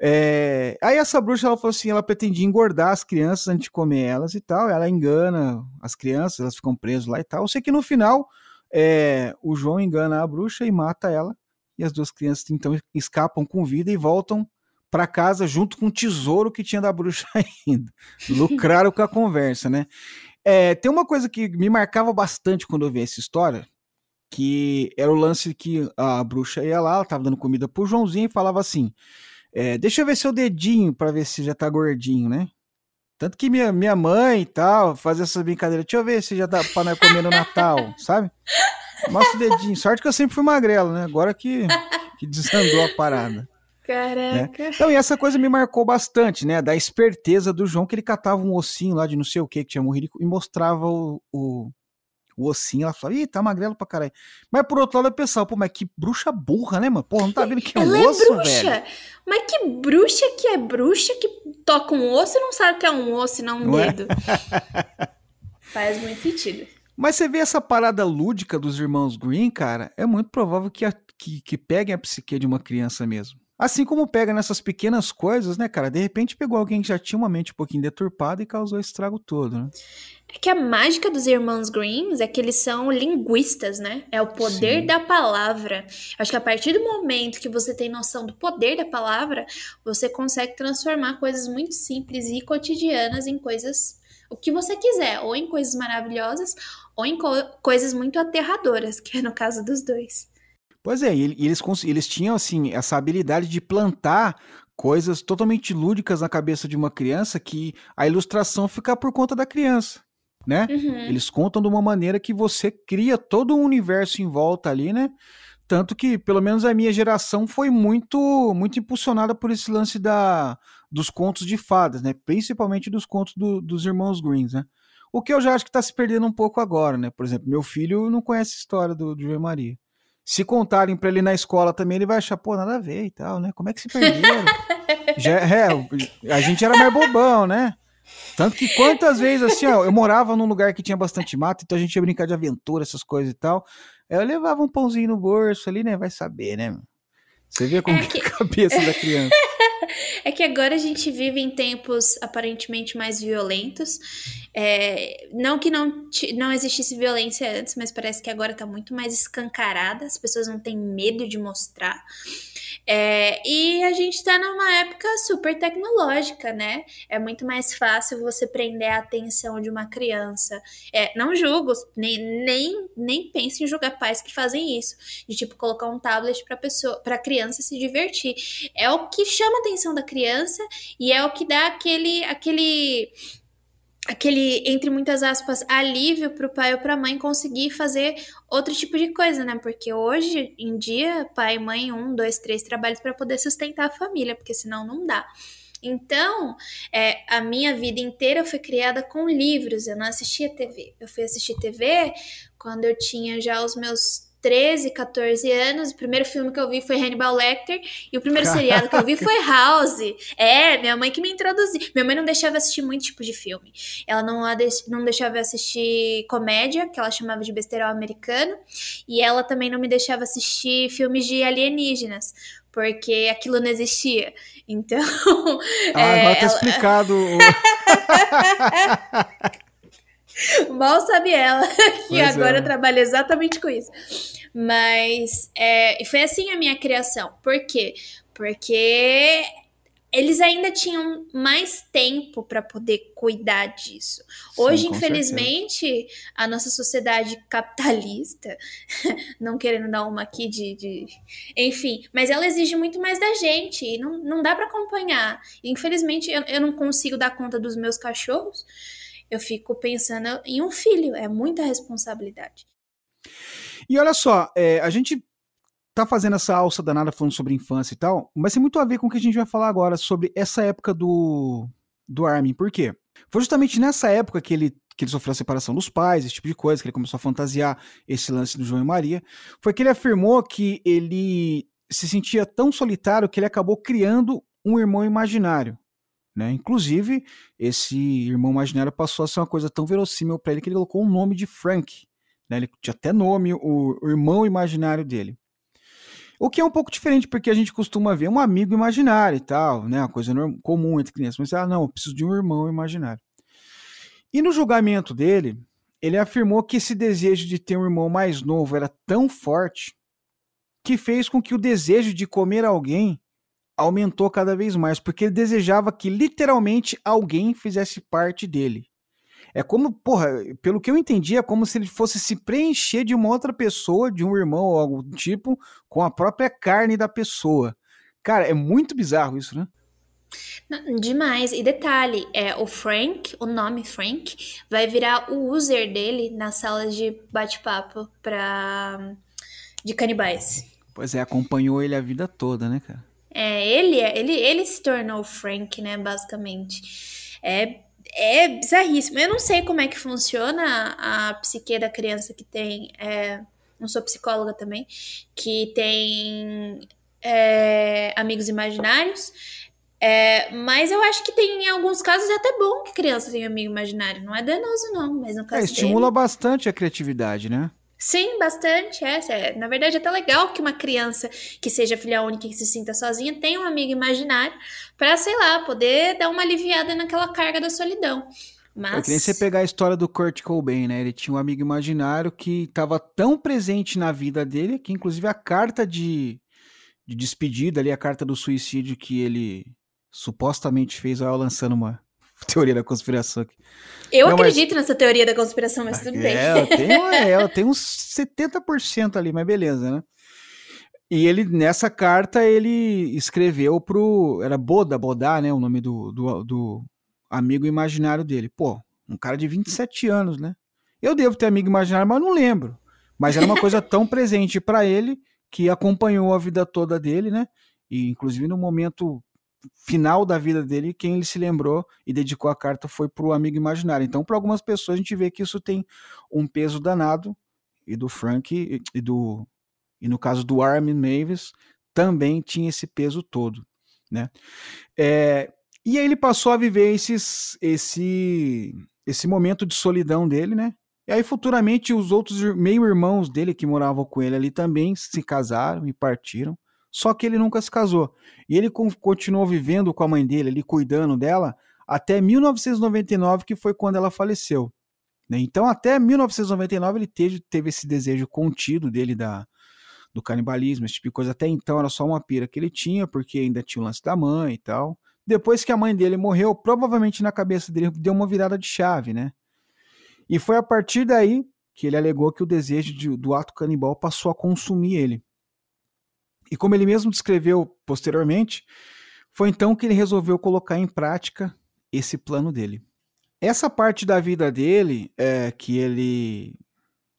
É... Aí essa bruxa ela falou assim, ela pretendia engordar as crianças antes de comer elas e tal. Ela engana as crianças, elas ficam presas lá e tal. Eu sei que no final é... o João engana a bruxa e mata ela. E as duas crianças então escapam com vida e voltam para casa junto com o tesouro que tinha da bruxa ainda. Lucraram com a conversa, né? É, tem uma coisa que me marcava bastante quando eu vi essa história, que era o lance que a bruxa ia lá, ela tava dando comida pro Joãozinho e falava assim: é, Deixa eu ver seu dedinho para ver se já tá gordinho, né? Tanto que minha, minha mãe e tal, fazia essa brincadeira, deixa eu ver se já dá pra nós comer no Natal, sabe? Mostra o dedinho. Sorte que eu sempre fui magrelo, né? Agora que, que desandou a parada. Caraca. Né? Então, e essa coisa me marcou bastante, né? Da esperteza do João, que ele catava um ossinho lá de não sei o que que tinha morrido e mostrava o, o, o ossinho. Ela falava, ih, tá magrelo pra caralho. Mas por outro lado, eu pensava, pô, mas que bruxa burra, né, mano? Pô, não tá vendo que é um Ela osso, é bruxa. velho? Mas que bruxa que é bruxa que toca um osso e não sabe que é um osso e não um não é? dedo. É? Faz muito sentido. Mas você vê essa parada lúdica dos irmãos Green, cara, é muito provável que, a, que, que peguem a psique de uma criança mesmo. Assim como pega nessas pequenas coisas, né, cara? De repente pegou alguém que já tinha uma mente um pouquinho deturpada e causou estrago todo, né? É que a mágica dos irmãos Greens é que eles são linguistas, né? É o poder Sim. da palavra. Acho que a partir do momento que você tem noção do poder da palavra, você consegue transformar coisas muito simples e cotidianas em coisas o que você quiser, ou em coisas maravilhosas, ou em co coisas muito aterradoras, que é no caso dos dois. Pois é, e eles, eles tinham assim essa habilidade de plantar coisas totalmente lúdicas na cabeça de uma criança que a ilustração fica por conta da criança, né? Uhum. Eles contam de uma maneira que você cria todo um universo em volta ali, né? tanto que, pelo menos a minha geração foi muito muito impulsionada por esse lance da, dos contos de fadas, né? Principalmente dos contos do, dos irmãos Greens, né? O que eu já acho que está se perdendo um pouco agora, né? Por exemplo, meu filho não conhece a história do, do João Maria. Se contarem para ele na escola também, ele vai achar, pô, nada a ver e tal, né? Como é que se perderam? já, é, a gente era mais bobão, né? Tanto que quantas vezes, assim, ó, eu morava num lugar que tinha bastante mato, então a gente ia brincar de aventura, essas coisas e tal. Eu levava um pãozinho no bolso ali, né? Vai saber, né? Você vê como é que... é a cabeça da criança. É que agora a gente vive em tempos aparentemente mais violentos. É, não que não, não existisse violência antes, mas parece que agora tá muito mais escancarada, as pessoas não têm medo de mostrar. É, e a gente está numa época super tecnológica, né? É muito mais fácil você prender a atenção de uma criança. É, não julgo, nem, nem, nem pense em julgar pais que fazem isso. De tipo, colocar um tablet para pessoa, para criança se divertir. É o que chama a atenção da criança e é o que dá aquele, aquele aquele, entre muitas aspas, alívio para o pai ou para a mãe conseguir fazer outro tipo de coisa, né? Porque hoje em dia, pai e mãe, um, dois, três trabalhos para poder sustentar a família, porque senão não dá. Então, é, a minha vida inteira foi criada com livros, eu não assistia TV. Eu fui assistir TV quando eu tinha já os meus 13, 14 anos. O primeiro filme que eu vi foi Hannibal Lecter. E o primeiro seriado que eu vi foi House. É, minha mãe que me introduziu. Minha mãe não deixava assistir muito tipo de filme. Ela não, não deixava assistir comédia, que ela chamava de besteirão americano. E ela também não me deixava assistir filmes de alienígenas porque aquilo não existia. Então. Ah, é, agora tá ela... explicado. Mal sabe ela que pois agora é. eu trabalho exatamente com isso. Mas é, foi assim a minha criação. Por quê? Porque eles ainda tinham mais tempo para poder cuidar disso. Hoje, Sim, infelizmente, certeza. a nossa sociedade capitalista, não querendo dar uma aqui de, de, Enfim, mas ela exige muito mais da gente e não, não dá para acompanhar. Infelizmente, eu, eu não consigo dar conta dos meus cachorros eu fico pensando em um filho, é muita responsabilidade. E olha só, é, a gente tá fazendo essa alça danada falando sobre infância e tal, mas tem muito a ver com o que a gente vai falar agora sobre essa época do, do Armin. Por quê? Foi justamente nessa época que ele, que ele sofreu a separação dos pais, esse tipo de coisa, que ele começou a fantasiar esse lance do João e Maria. Foi que ele afirmou que ele se sentia tão solitário que ele acabou criando um irmão imaginário. Né? Inclusive, esse irmão imaginário passou a ser uma coisa tão verossímil para ele que ele colocou o nome de Frank. Né? Ele tinha até nome, o, o, irmão imaginário dele. O que é um pouco diferente, porque a gente costuma ver um amigo imaginário e tal, né? Uma coisa comum entre crianças. Mas, ah, não, eu preciso de um irmão imaginário. E no julgamento dele, ele afirmou que esse desejo de ter um irmão mais novo era tão forte que fez com que o desejo de comer alguém aumentou cada vez mais, porque ele desejava que literalmente alguém fizesse parte dele. É como, porra, pelo que eu entendi, é como se ele fosse se preencher de uma outra pessoa, de um irmão ou algo do tipo, com a própria carne da pessoa. Cara, é muito bizarro isso, né? Demais. E detalhe, é o Frank, o nome Frank, vai virar o user dele nas salas de bate-papo para de canibais. Pois é, acompanhou ele a vida toda, né, cara? É, ele, é, ele, ele se tornou o Frank, né, basicamente. É, é bizarríssimo. Eu não sei como é que funciona a psique da criança que tem. É, não sou psicóloga também, que tem é, amigos imaginários. É, mas eu acho que tem em alguns casos é até bom que criança tenha amigo imaginário. Não é danoso, não. Mas no caso é, estimula dele... bastante a criatividade, né? Sim, bastante. É, é, na verdade, é até legal que uma criança que seja filha única e que se sinta sozinha tenha um amigo imaginário para, sei lá, poder dar uma aliviada naquela carga da solidão. Mas... É que nem você pegar a história do Kurt Cobain, né? Ele tinha um amigo imaginário que estava tão presente na vida dele que, inclusive, a carta de, de despedida ali, a carta do suicídio que ele supostamente fez, ó, lançando uma, teoria da conspiração aqui. Eu não, acredito mas... nessa teoria da conspiração, mas tudo é, bem. Ela tem, ela tem uns 70% ali, mas beleza, né? E ele, nessa carta, ele escreveu pro. Era Boda, Bodá, né? O nome do, do, do amigo imaginário dele. Pô, um cara de 27 anos, né? Eu devo ter amigo imaginário, mas não lembro. Mas era uma coisa tão presente para ele que acompanhou a vida toda dele, né? E inclusive no momento final da vida dele, quem ele se lembrou e dedicou a carta foi para o amigo imaginário. Então, para algumas pessoas, a gente vê que isso tem um peso danado, e do Frank, e, do e no caso do Armin Mavis, também tinha esse peso todo, né? É, e aí ele passou a viver esses, esse, esse momento de solidão dele, né? E aí futuramente os outros meio-irmãos dele que moravam com ele ali também se casaram e partiram. Só que ele nunca se casou. E ele continuou vivendo com a mãe dele, ali cuidando dela, até 1999, que foi quando ela faleceu. Né? Então, até 1999, ele teve, teve esse desejo contido dele da, do canibalismo, esse tipo de coisa. Até então era só uma pira que ele tinha, porque ainda tinha o lance da mãe e tal. Depois que a mãe dele morreu, provavelmente na cabeça dele deu uma virada de chave, né? E foi a partir daí que ele alegou que o desejo de, do ato canibal passou a consumir ele. E como ele mesmo descreveu posteriormente, foi então que ele resolveu colocar em prática esse plano dele. Essa parte da vida dele é que ele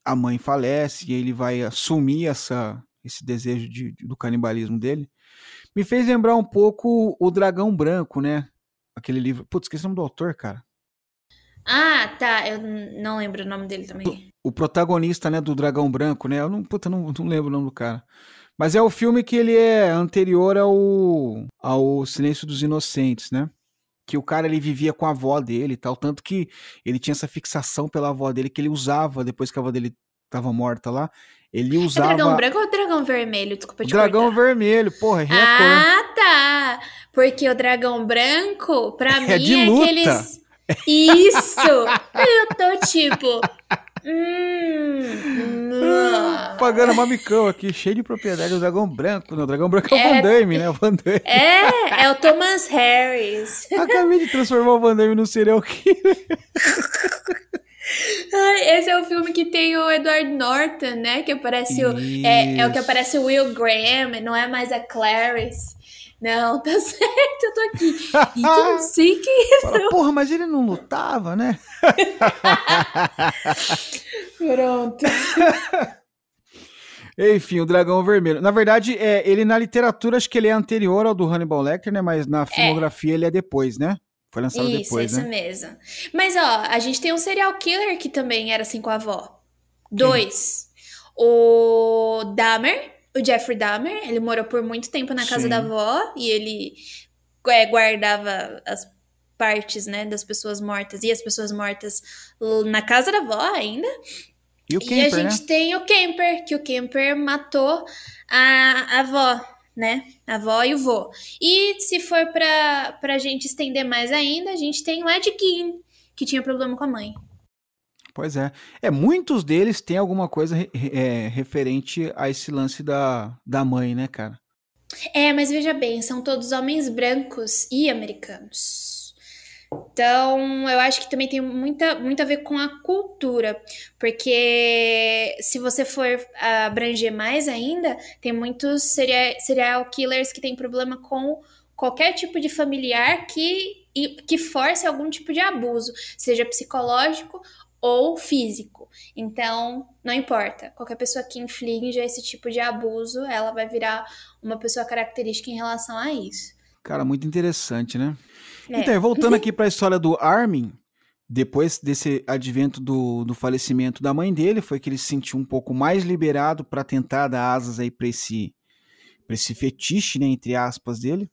a mãe falece e ele vai assumir essa esse desejo de, do canibalismo dele, me fez lembrar um pouco o Dragão Branco, né? Aquele livro. Putz, esqueci o nome do autor, cara. Ah, tá. Eu não lembro o nome dele também. O, o protagonista, né, do Dragão Branco, né? Eu não, puta, não, não lembro o nome do cara. Mas é o filme que ele é anterior ao, ao Silêncio dos Inocentes, né? Que o cara ele vivia com a avó dele e tal, tanto que ele tinha essa fixação pela avó dele que ele usava depois que a avó dele estava morta lá. Ele usava. É dragão branco ou dragão vermelho? Desculpa te Dragão cortar. vermelho, porra, é Ah, tá. Porque o dragão branco, pra é mim, é aqueles. Isso! Eu tô tipo. Hum, Pagando mamicão aqui, cheio de propriedade. O dragão branco. Não, o dragão branco é, é o Van Damme, né? O Van Damme. É, é o Thomas Harris. Acabei de transformar o Van Damme no serial killer. Esse é o filme que tem o Edward Norton, né? Que aparece o. É, é, o que aparece o Will Graham, não é mais a Clarice. Não, tá certo, eu tô aqui. E não sei quem é. Fala, porra, mas ele não lutava, né? Pronto. Enfim, o Dragão Vermelho. Na verdade, é, ele na literatura, acho que ele é anterior ao do Hannibal Lecter, né? Mas na filmografia é. ele é depois, né? Foi lançado isso, depois, isso né? Isso mesmo. Mas, ó, a gente tem um serial killer que também era assim com a avó. Dois. O Dahmer, o Jeffrey Dahmer, ele morou por muito tempo na casa Sim. da avó e ele é, guardava as partes, né, das pessoas mortas e as pessoas mortas na casa da avó ainda. E, o Kemper, e a gente né? tem o Kemper, que o Kemper matou a, a avó, né? A avó e o vô. E se for pra, pra gente estender mais ainda, a gente tem o Ed Gein, que tinha problema com a mãe. Pois é. É, muitos deles têm alguma coisa é, referente a esse lance da, da mãe, né, cara? É, mas veja bem, são todos homens brancos e americanos. Então, eu acho que também tem muita, muito a ver com a cultura, porque se você for abranger mais ainda, tem muitos serial, killers que têm problema com qualquer tipo de familiar que, que force algum tipo de abuso, seja psicológico ou físico. Então, não importa. Qualquer pessoa que inflinja esse tipo de abuso, ela vai virar uma pessoa característica em relação a isso. Cara, muito interessante, né? É. Então, voltando aqui para a história do Armin, depois desse advento do, do falecimento da mãe dele, foi que ele se sentiu um pouco mais liberado para tentar dar asas aí para esse, esse fetiche, né, entre aspas, dele.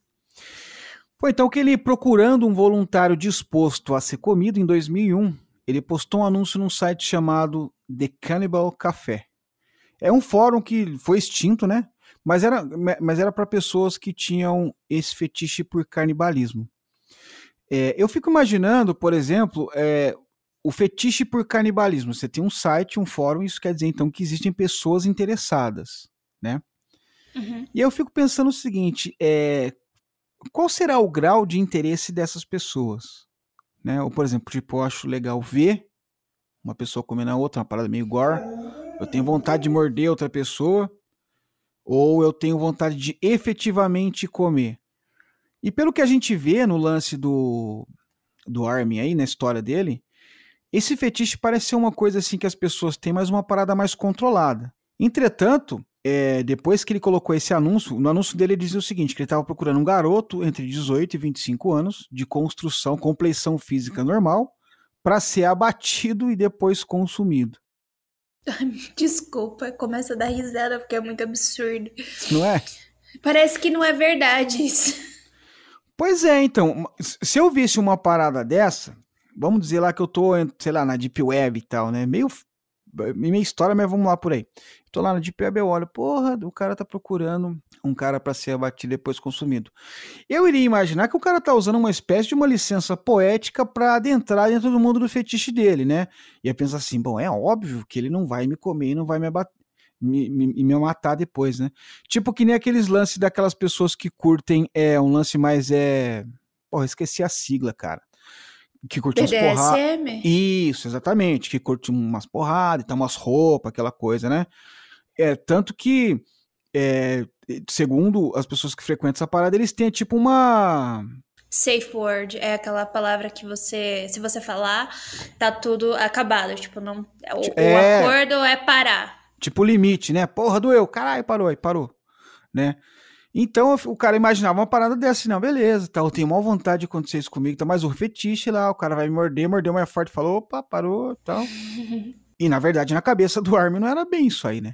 Foi então que ele, procurando um voluntário disposto a ser comido em 2001, ele postou um anúncio num site chamado The Cannibal Café. É um fórum que foi extinto, né? Mas era, mas era para pessoas que tinham esse fetiche por canibalismo. É, eu fico imaginando, por exemplo, é, o fetiche por canibalismo. Você tem um site, um fórum, isso quer dizer então que existem pessoas interessadas, né? Uhum. E eu fico pensando o seguinte: é, qual será o grau de interesse dessas pessoas? Né? Ou, por exemplo, tipo, eu acho legal ver uma pessoa comendo a outra, uma parada meio gore. Eu tenho vontade de morder outra pessoa. Ou eu tenho vontade de efetivamente comer. E pelo que a gente vê no lance do, do Armin aí, na história dele, esse fetiche parece ser uma coisa assim que as pessoas têm, mas uma parada mais controlada. Entretanto, é, depois que ele colocou esse anúncio, no anúncio dele ele dizia o seguinte: que ele estava procurando um garoto entre 18 e 25 anos, de construção, compleição física normal, para ser abatido e depois consumido. Desculpa, começa a dar risada porque é muito absurdo. Não é? Parece que não é verdade isso. Pois é, então, se eu visse uma parada dessa, vamos dizer lá que eu tô, sei lá, na Deep Web e tal, né? Meio minha história, mas vamos lá por aí. Tô lá Deep Web, eu olho, porra, o cara tá procurando um cara para ser abatido depois consumido. Eu iria imaginar que o cara tá usando uma espécie de uma licença poética para adentrar dentro do mundo do fetiche dele, né? E eu penso assim, bom, é óbvio que ele não vai me comer e não vai me abater. Me, me, me matar depois, né? Tipo que nem aqueles lances daquelas pessoas que curtem é um lance mais é. Porra, esqueci a sigla, cara que curte umas porradas. Isso, exatamente. Que curte umas porradas, então umas roupas, aquela coisa, né? É, tanto que, é, segundo as pessoas que frequentam essa parada, eles têm tipo uma. Safe word é aquela palavra que você, se você falar, tá tudo acabado. Tipo, não. O, é, o acordo é parar. Tipo limite, né? Porra, doeu. Caralho, parou aí, parou. Né? Então o cara imaginava uma parada dessa, não, beleza, tá, eu tenho maior vontade de acontecer isso comigo, tá mais um fetiche lá, o cara vai me morder, mordeu mais forte, falou, opa, parou, tal. e na verdade, na cabeça do Armin não era bem isso aí, né?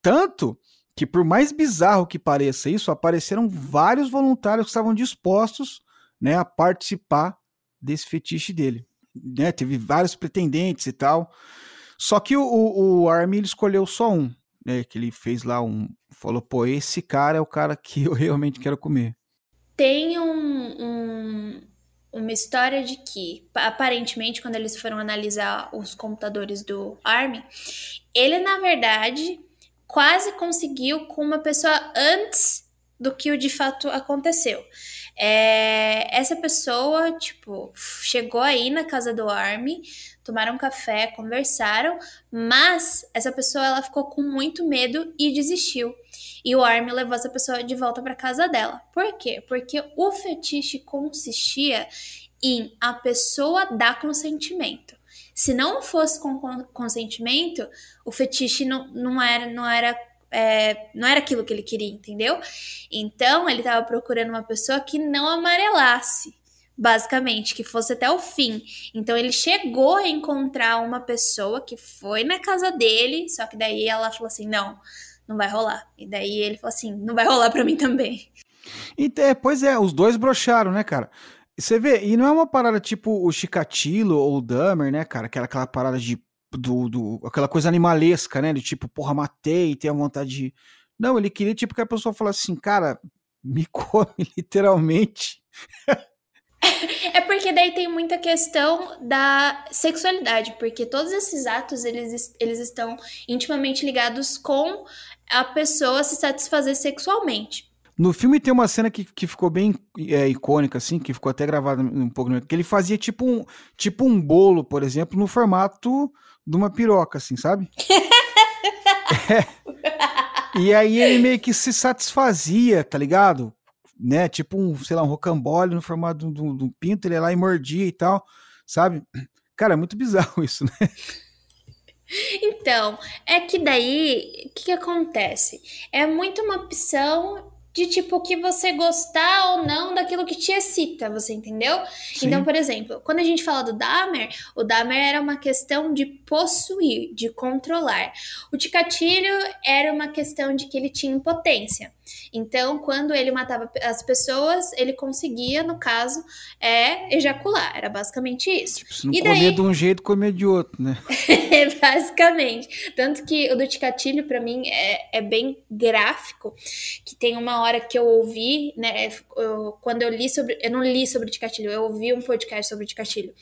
Tanto que por mais bizarro que pareça isso, apareceram vários voluntários que estavam dispostos, né, a participar desse fetiche dele. Né, teve vários pretendentes e tal. Só que o, o, o Armin escolheu só um né, que ele fez lá um. Falou, pô, esse cara é o cara que eu realmente quero comer. Tem um, um, uma história de que, aparentemente, quando eles foram analisar os computadores do Army, ele, na verdade, quase conseguiu com uma pessoa antes do que o de fato aconteceu. É, essa pessoa, tipo, chegou aí na casa do Army, tomaram café, conversaram, mas essa pessoa ela ficou com muito medo e desistiu. E o Army levou essa pessoa de volta para casa dela. Por quê? Porque o fetiche consistia em a pessoa dar consentimento. Se não fosse com consentimento, o fetiche não, não era não era é, não era aquilo que ele queria, entendeu? Então ele estava procurando uma pessoa que não amarelasse, basicamente, que fosse até o fim. Então ele chegou a encontrar uma pessoa que foi na casa dele, só que daí ela falou assim: não, não vai rolar. E daí ele falou assim: não vai rolar para mim também. E, é, pois é, os dois brocharam, né, cara? Você vê, e não é uma parada tipo o Chikatilo ou o Dahmer, né, cara? Aquela, aquela parada de. Do, do, aquela coisa animalesca, né? De tipo, porra, matei e a vontade de. Não, ele queria, tipo, que a pessoa falasse assim, cara, me come literalmente. É porque daí tem muita questão da sexualidade, porque todos esses atos eles, eles estão intimamente ligados com a pessoa se satisfazer sexualmente. No filme tem uma cena que, que ficou bem é, icônica, assim, que ficou até gravada um pouco, que ele fazia tipo um, tipo um bolo, por exemplo, no formato de uma piroca, assim, sabe? é. E aí ele meio que se satisfazia, tá ligado? né? Tipo um, sei lá, um rocambole no formato de um, pinto, ele ia lá e mordia e tal, sabe? Cara, é muito bizarro isso, né? Então, é que daí, o que, que acontece? É muito uma opção de tipo que você gostar ou não daquilo que te excita, você entendeu? Sim. Então, por exemplo, quando a gente fala do Dahmer, o Dahmer era uma questão de possuir, de controlar. O Ticatilho era uma questão de que ele tinha impotência. Então, quando ele matava as pessoas, ele conseguia, no caso, é ejacular. Era basicamente isso. Tipo, se não e comer daí... de um jeito, comer de outro, né? basicamente. Tanto que o do Ticatilho, para mim, é, é bem gráfico, que tem uma hora que eu ouvi, né? Eu, quando eu li sobre. Eu não li sobre o Ticatilho, eu ouvi um podcast sobre o Ticatilho.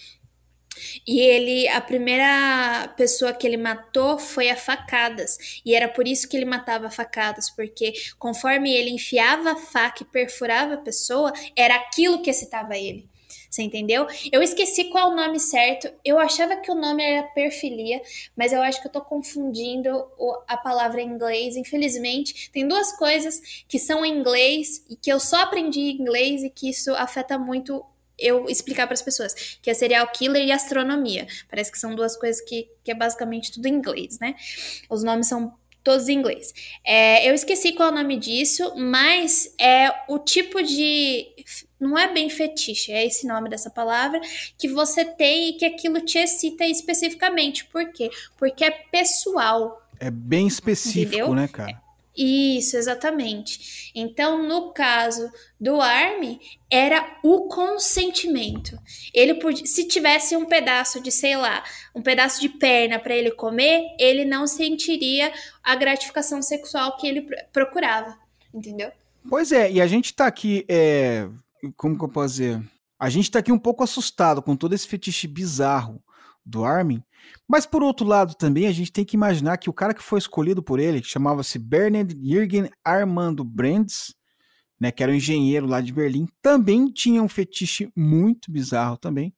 E ele, a primeira pessoa que ele matou foi a facadas. E era por isso que ele matava facadas, porque conforme ele enfiava a faca e perfurava a pessoa, era aquilo que excitava ele. Você entendeu? Eu esqueci qual é o nome certo. Eu achava que o nome era perfilia, mas eu acho que eu tô confundindo a palavra em inglês. Infelizmente, tem duas coisas que são em inglês e que eu só aprendi em inglês e que isso afeta muito eu explicar para as pessoas, que é serial killer e astronomia. Parece que são duas coisas que, que é basicamente tudo em inglês, né? Os nomes são todos em inglês. É, eu esqueci qual é o nome disso, mas é o tipo de. Não é bem fetiche, é esse nome dessa palavra, que você tem e que aquilo te excita especificamente. Por quê? Porque é pessoal. É bem específico, entendeu? né, cara? Isso, exatamente. Então, no caso do Army, era o consentimento. Ele podia, se tivesse um pedaço de, sei lá, um pedaço de perna para ele comer, ele não sentiria a gratificação sexual que ele procurava, entendeu? Pois é, e a gente tá aqui, é, como que eu posso dizer? A gente tá aqui um pouco assustado com todo esse fetiche bizarro do Armin, mas por outro lado também a gente tem que imaginar que o cara que foi escolhido por ele, que chamava-se Bernard Jürgen Armando Brands, né, que era um engenheiro lá de Berlim, também tinha um fetiche muito bizarro também,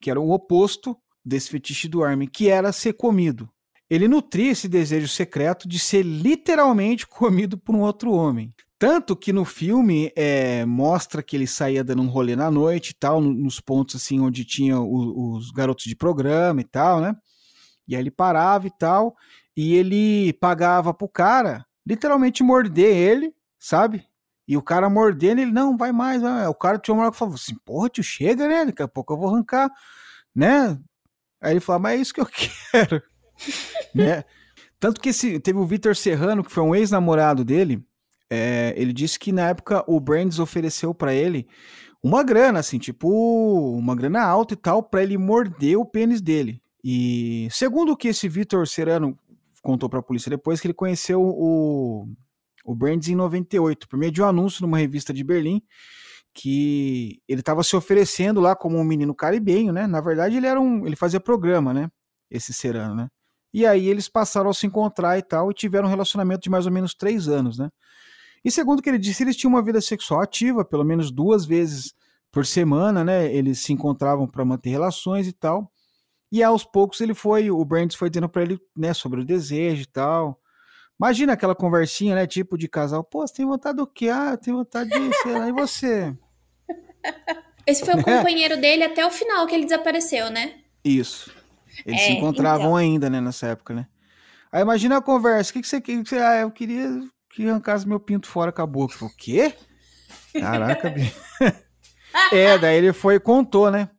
que era o oposto desse fetiche do Armin, que era ser comido. Ele nutria esse desejo secreto de ser literalmente comido por um outro homem. Tanto que no filme é, mostra que ele saía dando um rolê na noite e tal, nos pontos assim onde tinha o, os garotos de programa e tal, né? E aí ele parava e tal, e ele pagava pro cara literalmente morder ele, sabe? E o cara mordendo, ele, não, vai mais. O cara tinha uma hora que falou assim, porra, tio, chega, né? Daqui a pouco eu vou arrancar, né? Aí ele falou, mas é isso que eu quero, né? Tanto que esse, teve o Vitor Serrano, que foi um ex-namorado dele, é, ele disse que na época o Brands ofereceu para ele uma grana, assim, tipo, uma grana alta e tal, para ele morder o pênis dele. E segundo o que esse Vitor Serrano contou para a polícia depois, que ele conheceu o, o Brands em 98, por meio de um anúncio numa revista de Berlim, que ele estava se oferecendo lá como um menino caribenho, né? Na verdade, ele era um, ele fazia programa, né? Esse Serrano, né? E aí eles passaram a se encontrar e tal, e tiveram um relacionamento de mais ou menos três anos, né? E segundo o que ele disse, eles tinham uma vida sexual ativa, pelo menos duas vezes por semana, né? Eles se encontravam para manter relações e tal. E aos poucos ele foi, o Brands foi dizendo para ele, né, sobre o desejo e tal. Imagina aquela conversinha, né, tipo de casal. Pô, você tem vontade do quê? Ah, tem vontade de, sei lá, e você? Esse foi o companheiro dele até o final que ele desapareceu, né? Isso. Eles é, se encontravam então. ainda, né, nessa época, né? Aí imagina a conversa. O que, que você quer? Ah, eu queria que arrancasse meu pinto fora com a boca. Falei, o quê? Caraca, É, daí ele foi e contou, né?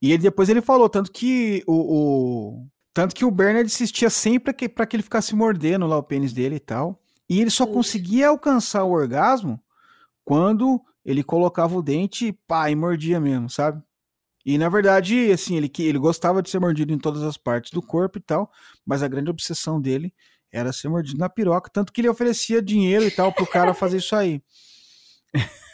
E ele, depois ele falou, tanto que o, o tanto que o Bernard insistia sempre que, para que ele ficasse mordendo lá o pênis dele e tal. E ele só conseguia alcançar o orgasmo quando ele colocava o dente e pá, e mordia mesmo, sabe? E na verdade, assim, ele, ele gostava de ser mordido em todas as partes do corpo e tal, mas a grande obsessão dele era ser mordido na piroca, tanto que ele oferecia dinheiro e tal pro cara fazer isso aí.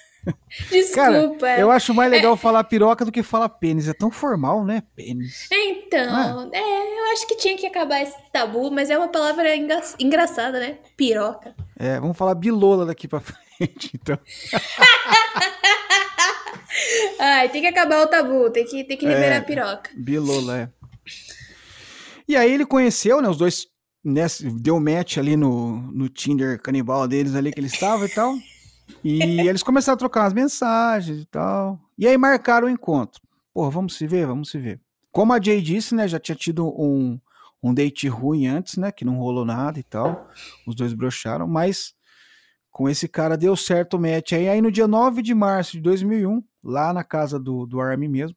Desculpa. Cara, eu acho mais legal é... falar piroca do que falar pênis. É tão formal, né? Pênis. Então, é? é? eu acho que tinha que acabar esse tabu, mas é uma palavra engra... engraçada, né? Piroca. É, vamos falar bilola daqui pra frente, então. Ai, tem que acabar o tabu, tem que, tem que liberar é, a piroca. Bilola, é. E aí ele conheceu, né? Os dois né, deu match ali no, no Tinder canibal deles ali que ele estava e tal. E eles começaram a trocar umas mensagens e tal. E aí marcaram o encontro. Pô, vamos se ver, vamos se ver. Como a Jay disse, né, já tinha tido um, um date ruim antes, né, que não rolou nada e tal. Os dois brocharam, mas com esse cara deu certo o match. Aí, aí no dia 9 de março de 2001, lá na casa do, do Army mesmo,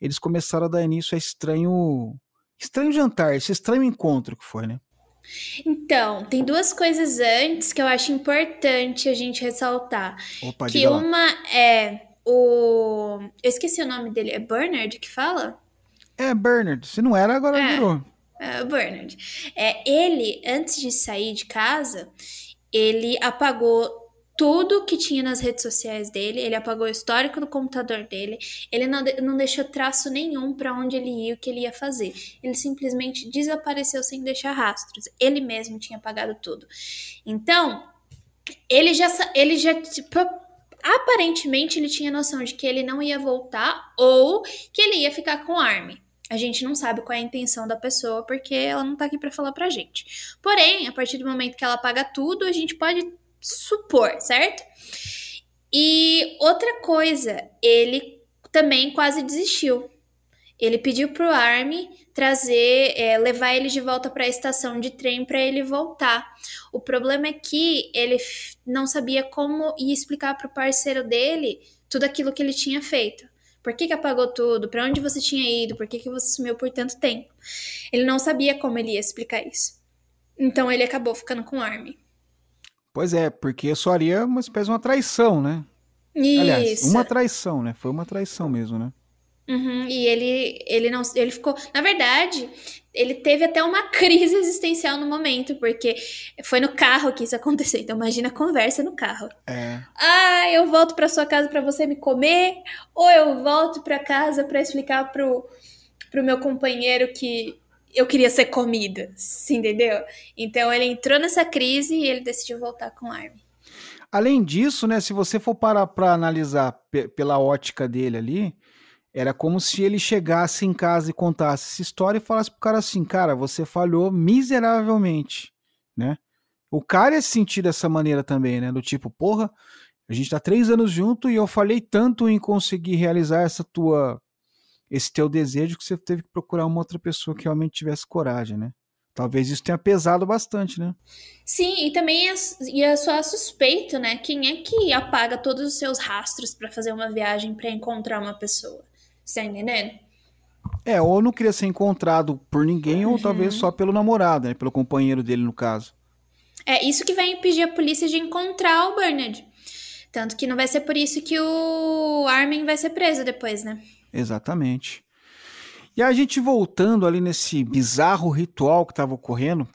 eles começaram a dar início a estranho estranho jantar, esse estranho encontro que foi, né? Então, tem duas coisas antes que eu acho importante a gente ressaltar. Opa, que uma é o. Eu esqueci o nome dele. É Bernard que fala? É, Bernard. Se não era, agora é, virou. É, Bernard. É, ele, antes de sair de casa, ele apagou tudo que tinha nas redes sociais dele, ele apagou o histórico do computador dele, ele não, não deixou traço nenhum para onde ele ia, o que ele ia fazer. Ele simplesmente desapareceu sem deixar rastros. Ele mesmo tinha apagado tudo. Então, ele já, ele já tipo, aparentemente ele tinha noção de que ele não ia voltar ou que ele ia ficar com Army. A gente não sabe qual é a intenção da pessoa porque ela não tá aqui para falar pra gente. Porém, a partir do momento que ela apaga tudo, a gente pode supor, certo? E outra coisa, ele também quase desistiu. Ele pediu pro Army trazer, é, levar ele de volta para a estação de trem para ele voltar. O problema é que ele não sabia como ia explicar pro parceiro dele tudo aquilo que ele tinha feito. Por que, que apagou tudo? Para onde você tinha ido? Por que, que você sumiu por tanto tempo? Ele não sabia como ele ia explicar isso. Então ele acabou ficando com o Army. Pois é, porque soaria uma espécie de uma traição, né? Isso. Aliás, uma traição, né? Foi uma traição mesmo, né? Uhum, e ele, ele não, ele ficou, na verdade, ele teve até uma crise existencial no momento, porque foi no carro que isso aconteceu. Então imagina a conversa no carro. É. Ah, eu volto para sua casa para você me comer, ou eu volto para casa para explicar pro pro meu companheiro que eu queria ser comida, entendeu? Então ele entrou nessa crise e ele decidiu voltar com Armin. Além disso, né, se você for parar para analisar pela ótica dele ali, era como se ele chegasse em casa e contasse essa história e falasse pro cara assim, cara, você falhou miseravelmente, né? O cara ia se sentir dessa maneira também, né? Do tipo, porra, a gente tá três anos junto e eu falhei tanto em conseguir realizar essa tua, esse teu desejo que você teve que procurar uma outra pessoa que realmente tivesse coragem, né? Talvez isso tenha pesado bastante, né? Sim, e também ia só suspeito, né? Quem é que apaga todos os seus rastros para fazer uma viagem para encontrar uma pessoa? Você tá entendendo? É, ou não queria ser encontrado por ninguém, uhum. ou talvez só pelo namorado, né? Pelo companheiro dele, no caso. É isso que vai impedir a polícia de encontrar o Bernard. Tanto que não vai ser por isso que o Armin vai ser preso depois, né? Exatamente. E a gente voltando ali nesse bizarro ritual que estava ocorrendo,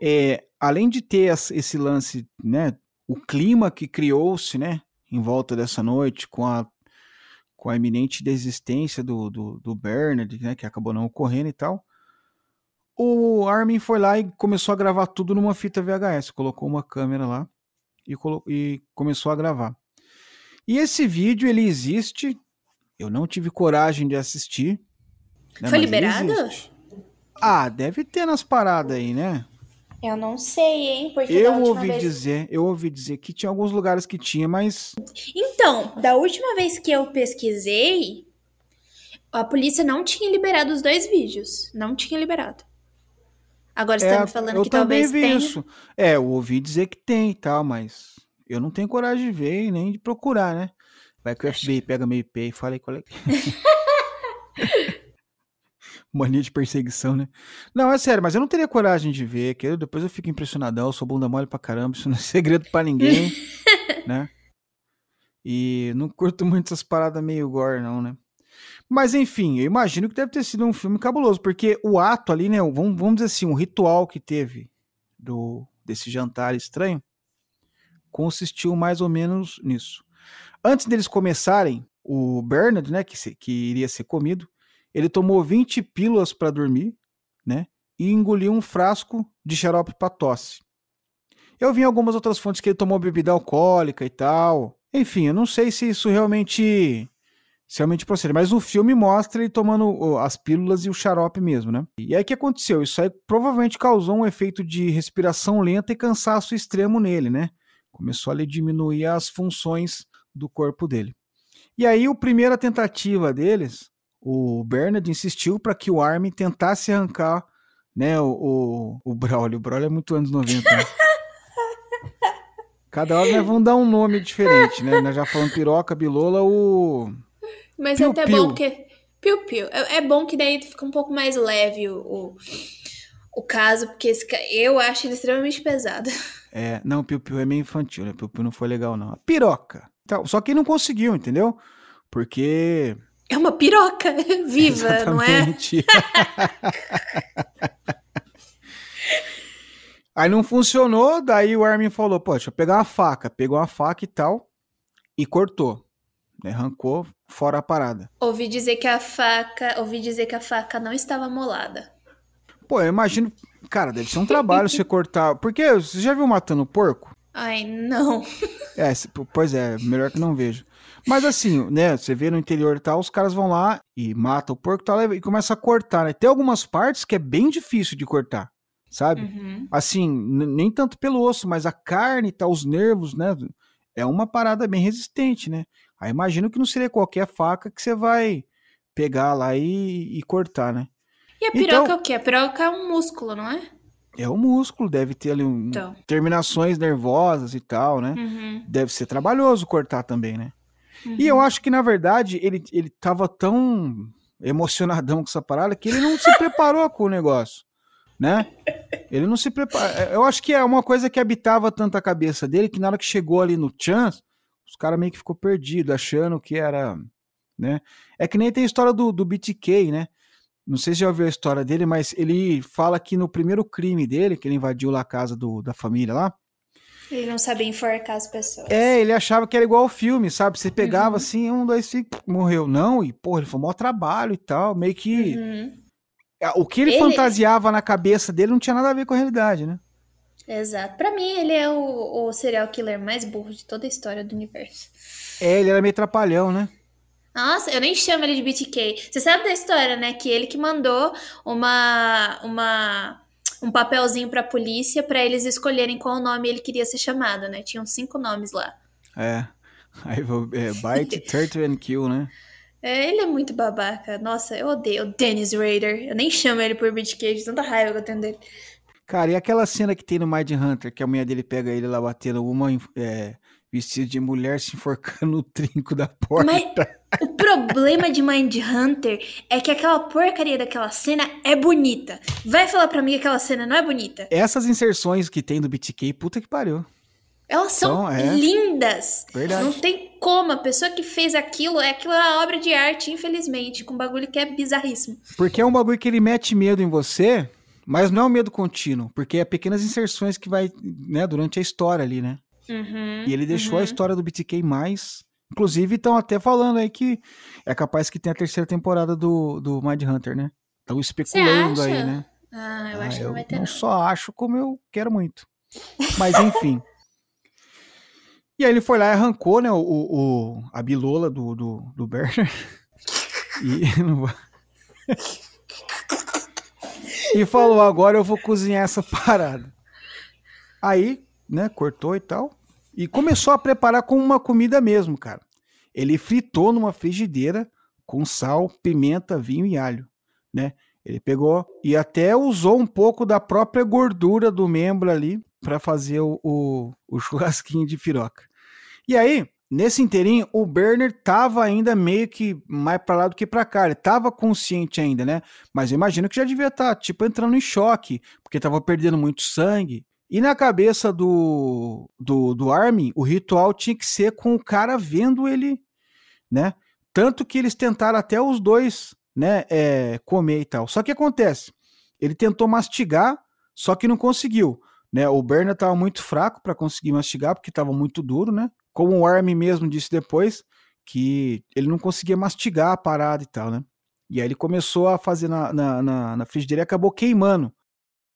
é, além de ter esse lance, né, o clima que criou-se, né, em volta dessa noite, com a com a iminente desistência do, do, do Bernard, né, que acabou não ocorrendo e tal, o Armin foi lá e começou a gravar tudo numa fita VHS, colocou uma câmera lá e, e começou a gravar. E esse vídeo ele existe, eu não tive coragem de assistir. Né, foi liberado? Ah, deve ter nas paradas aí, né? Eu não sei, hein? Porque eu ouvi vez... dizer, eu ouvi dizer que tinha alguns lugares que tinha, mas. Então, da última vez que eu pesquisei, a polícia não tinha liberado os dois vídeos. Não tinha liberado. Agora você é, tá me falando que talvez vi tenha. Isso. É, eu ouvi dizer que tem e tal, mas eu não tenho coragem de ver e nem de procurar, né? Vai que o FBI pega meu IP e fala aí qual é que. Mania de perseguição, né? Não, é sério, mas eu não teria coragem de ver, que eu, depois eu fico impressionadão, eu sou bunda mole pra caramba, isso não é segredo pra ninguém, né? E não curto muito essas paradas meio gore, não, né? Mas enfim, eu imagino que deve ter sido um filme cabuloso, porque o ato ali, né? Vamos, vamos dizer assim, o ritual que teve do desse jantar estranho consistiu mais ou menos nisso. Antes deles começarem, o Bernard, né, que, se, que iria ser comido, ele tomou 20 pílulas para dormir, né? E engoliu um frasco de xarope para tosse. Eu vi em algumas outras fontes que ele tomou bebida alcoólica e tal. Enfim, eu não sei se isso realmente se realmente procede, mas o filme mostra ele tomando as pílulas e o xarope mesmo, né? E aí o que aconteceu? Isso aí provavelmente causou um efeito de respiração lenta e cansaço extremo nele, né? Começou a diminuir as funções do corpo dele. E aí, a primeira tentativa deles o Bernard insistiu para que o Armin tentasse arrancar né, o, o, o Braulio. O Braulio é muito anos 90. Né? Cada hora nós vamos dar um nome diferente, né? Nós já falamos piroca, bilola, o. Mas piu, é até piu. bom porque. Piu Piu. É, é, bom que daí fica um pouco mais leve o, o, o caso, porque esse, eu acho ele extremamente pesado. É, não, Piu Piu é meio infantil, né? Piu Piu não foi legal, não. Piroca. Então, só que não conseguiu, entendeu? Porque é uma piroca viva, Exatamente. não é? Aí não funcionou, daí o Armin falou, pô, deixa eu pegar uma faca. Pegou uma faca e tal, e cortou. Né, arrancou fora a parada. Ouvi dizer que a faca. Ouvi dizer que a faca não estava molada. Pô, eu imagino. Cara, deve ser um trabalho você cortar. Porque você já viu matando porco? Ai, não. É, pois é, melhor que não vejo. Mas assim, né, você vê no interior e tal, os caras vão lá e matam o porco e tal, e começa a cortar, né? Tem algumas partes que é bem difícil de cortar, sabe? Uhum. Assim, nem tanto pelo osso, mas a carne e tal, os nervos, né? É uma parada bem resistente, né? Aí imagino que não seria qualquer faca que você vai pegar lá e, e cortar, né? E a piroca então, é o quê? A piroca é um músculo, não é? É o músculo, deve ter ali um, então. terminações nervosas e tal, né? Uhum. Deve ser trabalhoso cortar também, né? Uhum. E eu acho que, na verdade, ele, ele tava tão emocionadão com essa parada que ele não se preparou com o negócio, né? Ele não se preparou. Eu acho que é uma coisa que habitava tanto a cabeça dele que na hora que chegou ali no chance, os caras meio que ficou perdido, achando que era, né? É que nem tem a história do, do BTK, né? Não sei se já ouviu a história dele, mas ele fala que no primeiro crime dele, que ele invadiu lá a casa do, da família lá. Ele não sabia enforcar as pessoas. É, ele achava que era igual ao filme, sabe? Você pegava uhum. assim, um, dois, cinco, morreu. Não, e, pô, ele foi maior trabalho e tal. Meio que. Uhum. O que ele, ele, fantasiava na cabeça dele não tinha nada a ver com a realidade, né? Exato. Pra mim, ele é o, o serial killer mais burro de toda a história do universo. É, ele era meio trapalhão, né? Nossa, eu nem chamo ele de BTK. Você sabe da história, né? Que ele que mandou uma, uma um papelzinho pra polícia para eles escolherem qual nome ele queria ser chamado, né? Tinham cinco nomes lá. É. Aí. É, bite, Turtle and Kill, né? É, ele é muito babaca. Nossa, eu odeio o Dennis Rader. Eu nem chamo ele por BTK, de tanta raiva que eu tenho dele. Cara, e aquela cena que tem no Mind Hunter, que a mulher dele pega ele lá batendo uma é, vestido de mulher se enforcando no trinco da porta. Mas o problema de Mind Hunter é que aquela porcaria daquela cena é bonita. Vai falar pra mim que aquela cena não é bonita. Essas inserções que tem do BTK, puta que pariu. Elas são então, é... lindas. Verdade. Não tem como. A pessoa que fez aquilo, é aquilo é uma obra de arte, infelizmente, com um bagulho que é bizarríssimo. Porque é um bagulho que ele mete medo em você, mas não é um medo contínuo, porque é pequenas inserções que vai, né, durante a história ali, né? Uhum, e ele deixou uhum. a história do BTK mais. Inclusive, estão até falando aí que é capaz que tenha a terceira temporada do, do Mind Hunter, né? Estão especulando aí, né? Ah, eu ah, acho que não vai ter. Não, não só acho, como eu quero muito. Mas enfim. e aí ele foi lá e arrancou, né, o, o a bilola do, do, do Berner. e, e falou: agora eu vou cozinhar essa parada. Aí né? Cortou e tal. E começou a preparar com uma comida mesmo, cara. Ele fritou numa frigideira com sal, pimenta, vinho e alho, né? Ele pegou e até usou um pouco da própria gordura do membro ali para fazer o, o, o, churrasquinho de piroca. E aí, nesse inteirinho, o Berner tava ainda meio que mais para lá do que para cá. Ele tava consciente ainda, né? Mas eu imagino que já devia estar, tá, tipo, entrando em choque, porque tava perdendo muito sangue. E na cabeça do, do, do Armin, o ritual tinha que ser com o cara vendo ele, né? Tanto que eles tentaram até os dois, né, é, comer e tal. Só que acontece, ele tentou mastigar, só que não conseguiu, né? O Bernard estava muito fraco para conseguir mastigar, porque estava muito duro, né? Como o Armin mesmo disse depois, que ele não conseguia mastigar a parada e tal, né? E aí ele começou a fazer na, na, na, na frigideira e acabou queimando.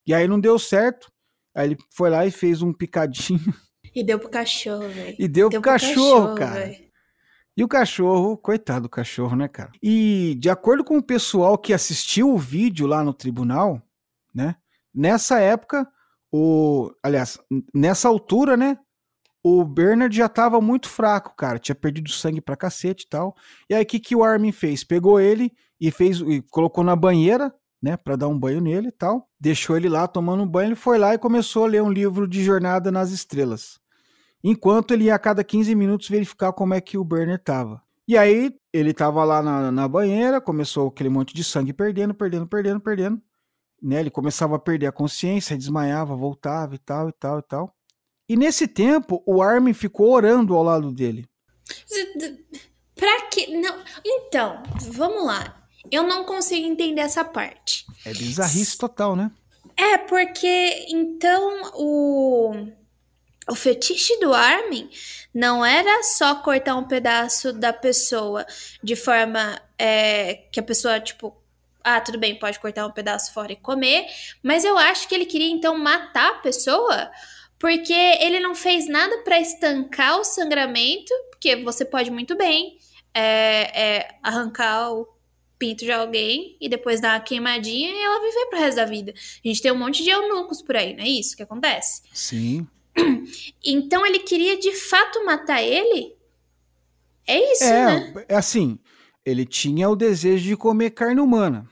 E aí não deu certo. Aí ele foi lá e fez um picadinho. E deu pro cachorro, velho. E deu, deu pro, pro cachorro, cachorro, cara. Véio. E o cachorro, coitado do cachorro, né, cara? E de acordo com o pessoal que assistiu o vídeo lá no tribunal, né? Nessa época, o, aliás, nessa altura, né, o Bernard já tava muito fraco, cara, tinha perdido sangue pra cacete e tal. E aí o que que o Armin fez? Pegou ele e fez e colocou na banheira, né, para dar um banho nele e tal. Deixou ele lá tomando um banho, ele foi lá e começou a ler um livro de Jornada nas Estrelas. Enquanto ele ia a cada 15 minutos verificar como é que o Burner tava. E aí ele tava lá na, na banheira, começou aquele monte de sangue perdendo, perdendo, perdendo, perdendo. Né, ele começava a perder a consciência, desmaiava, voltava e tal, e tal, e tal. E nesse tempo, o Armin ficou orando ao lado dele. Pra que. Não. Então, vamos lá. Eu não consigo entender essa parte. É bizarrice total, né? É, porque então o, o fetiche do Armin não era só cortar um pedaço da pessoa de forma é, que a pessoa, tipo, ah, tudo bem, pode cortar um pedaço fora e comer, mas eu acho que ele queria então matar a pessoa porque ele não fez nada para estancar o sangramento, porque você pode muito bem é, é, arrancar o pinto de alguém e depois dar uma queimadinha e ela viver pro resto da vida. A gente tem um monte de eunucos por aí, não é isso que acontece? Sim. Então ele queria de fato matar ele? É isso, é, né? É assim. ele tinha o desejo de comer carne humana,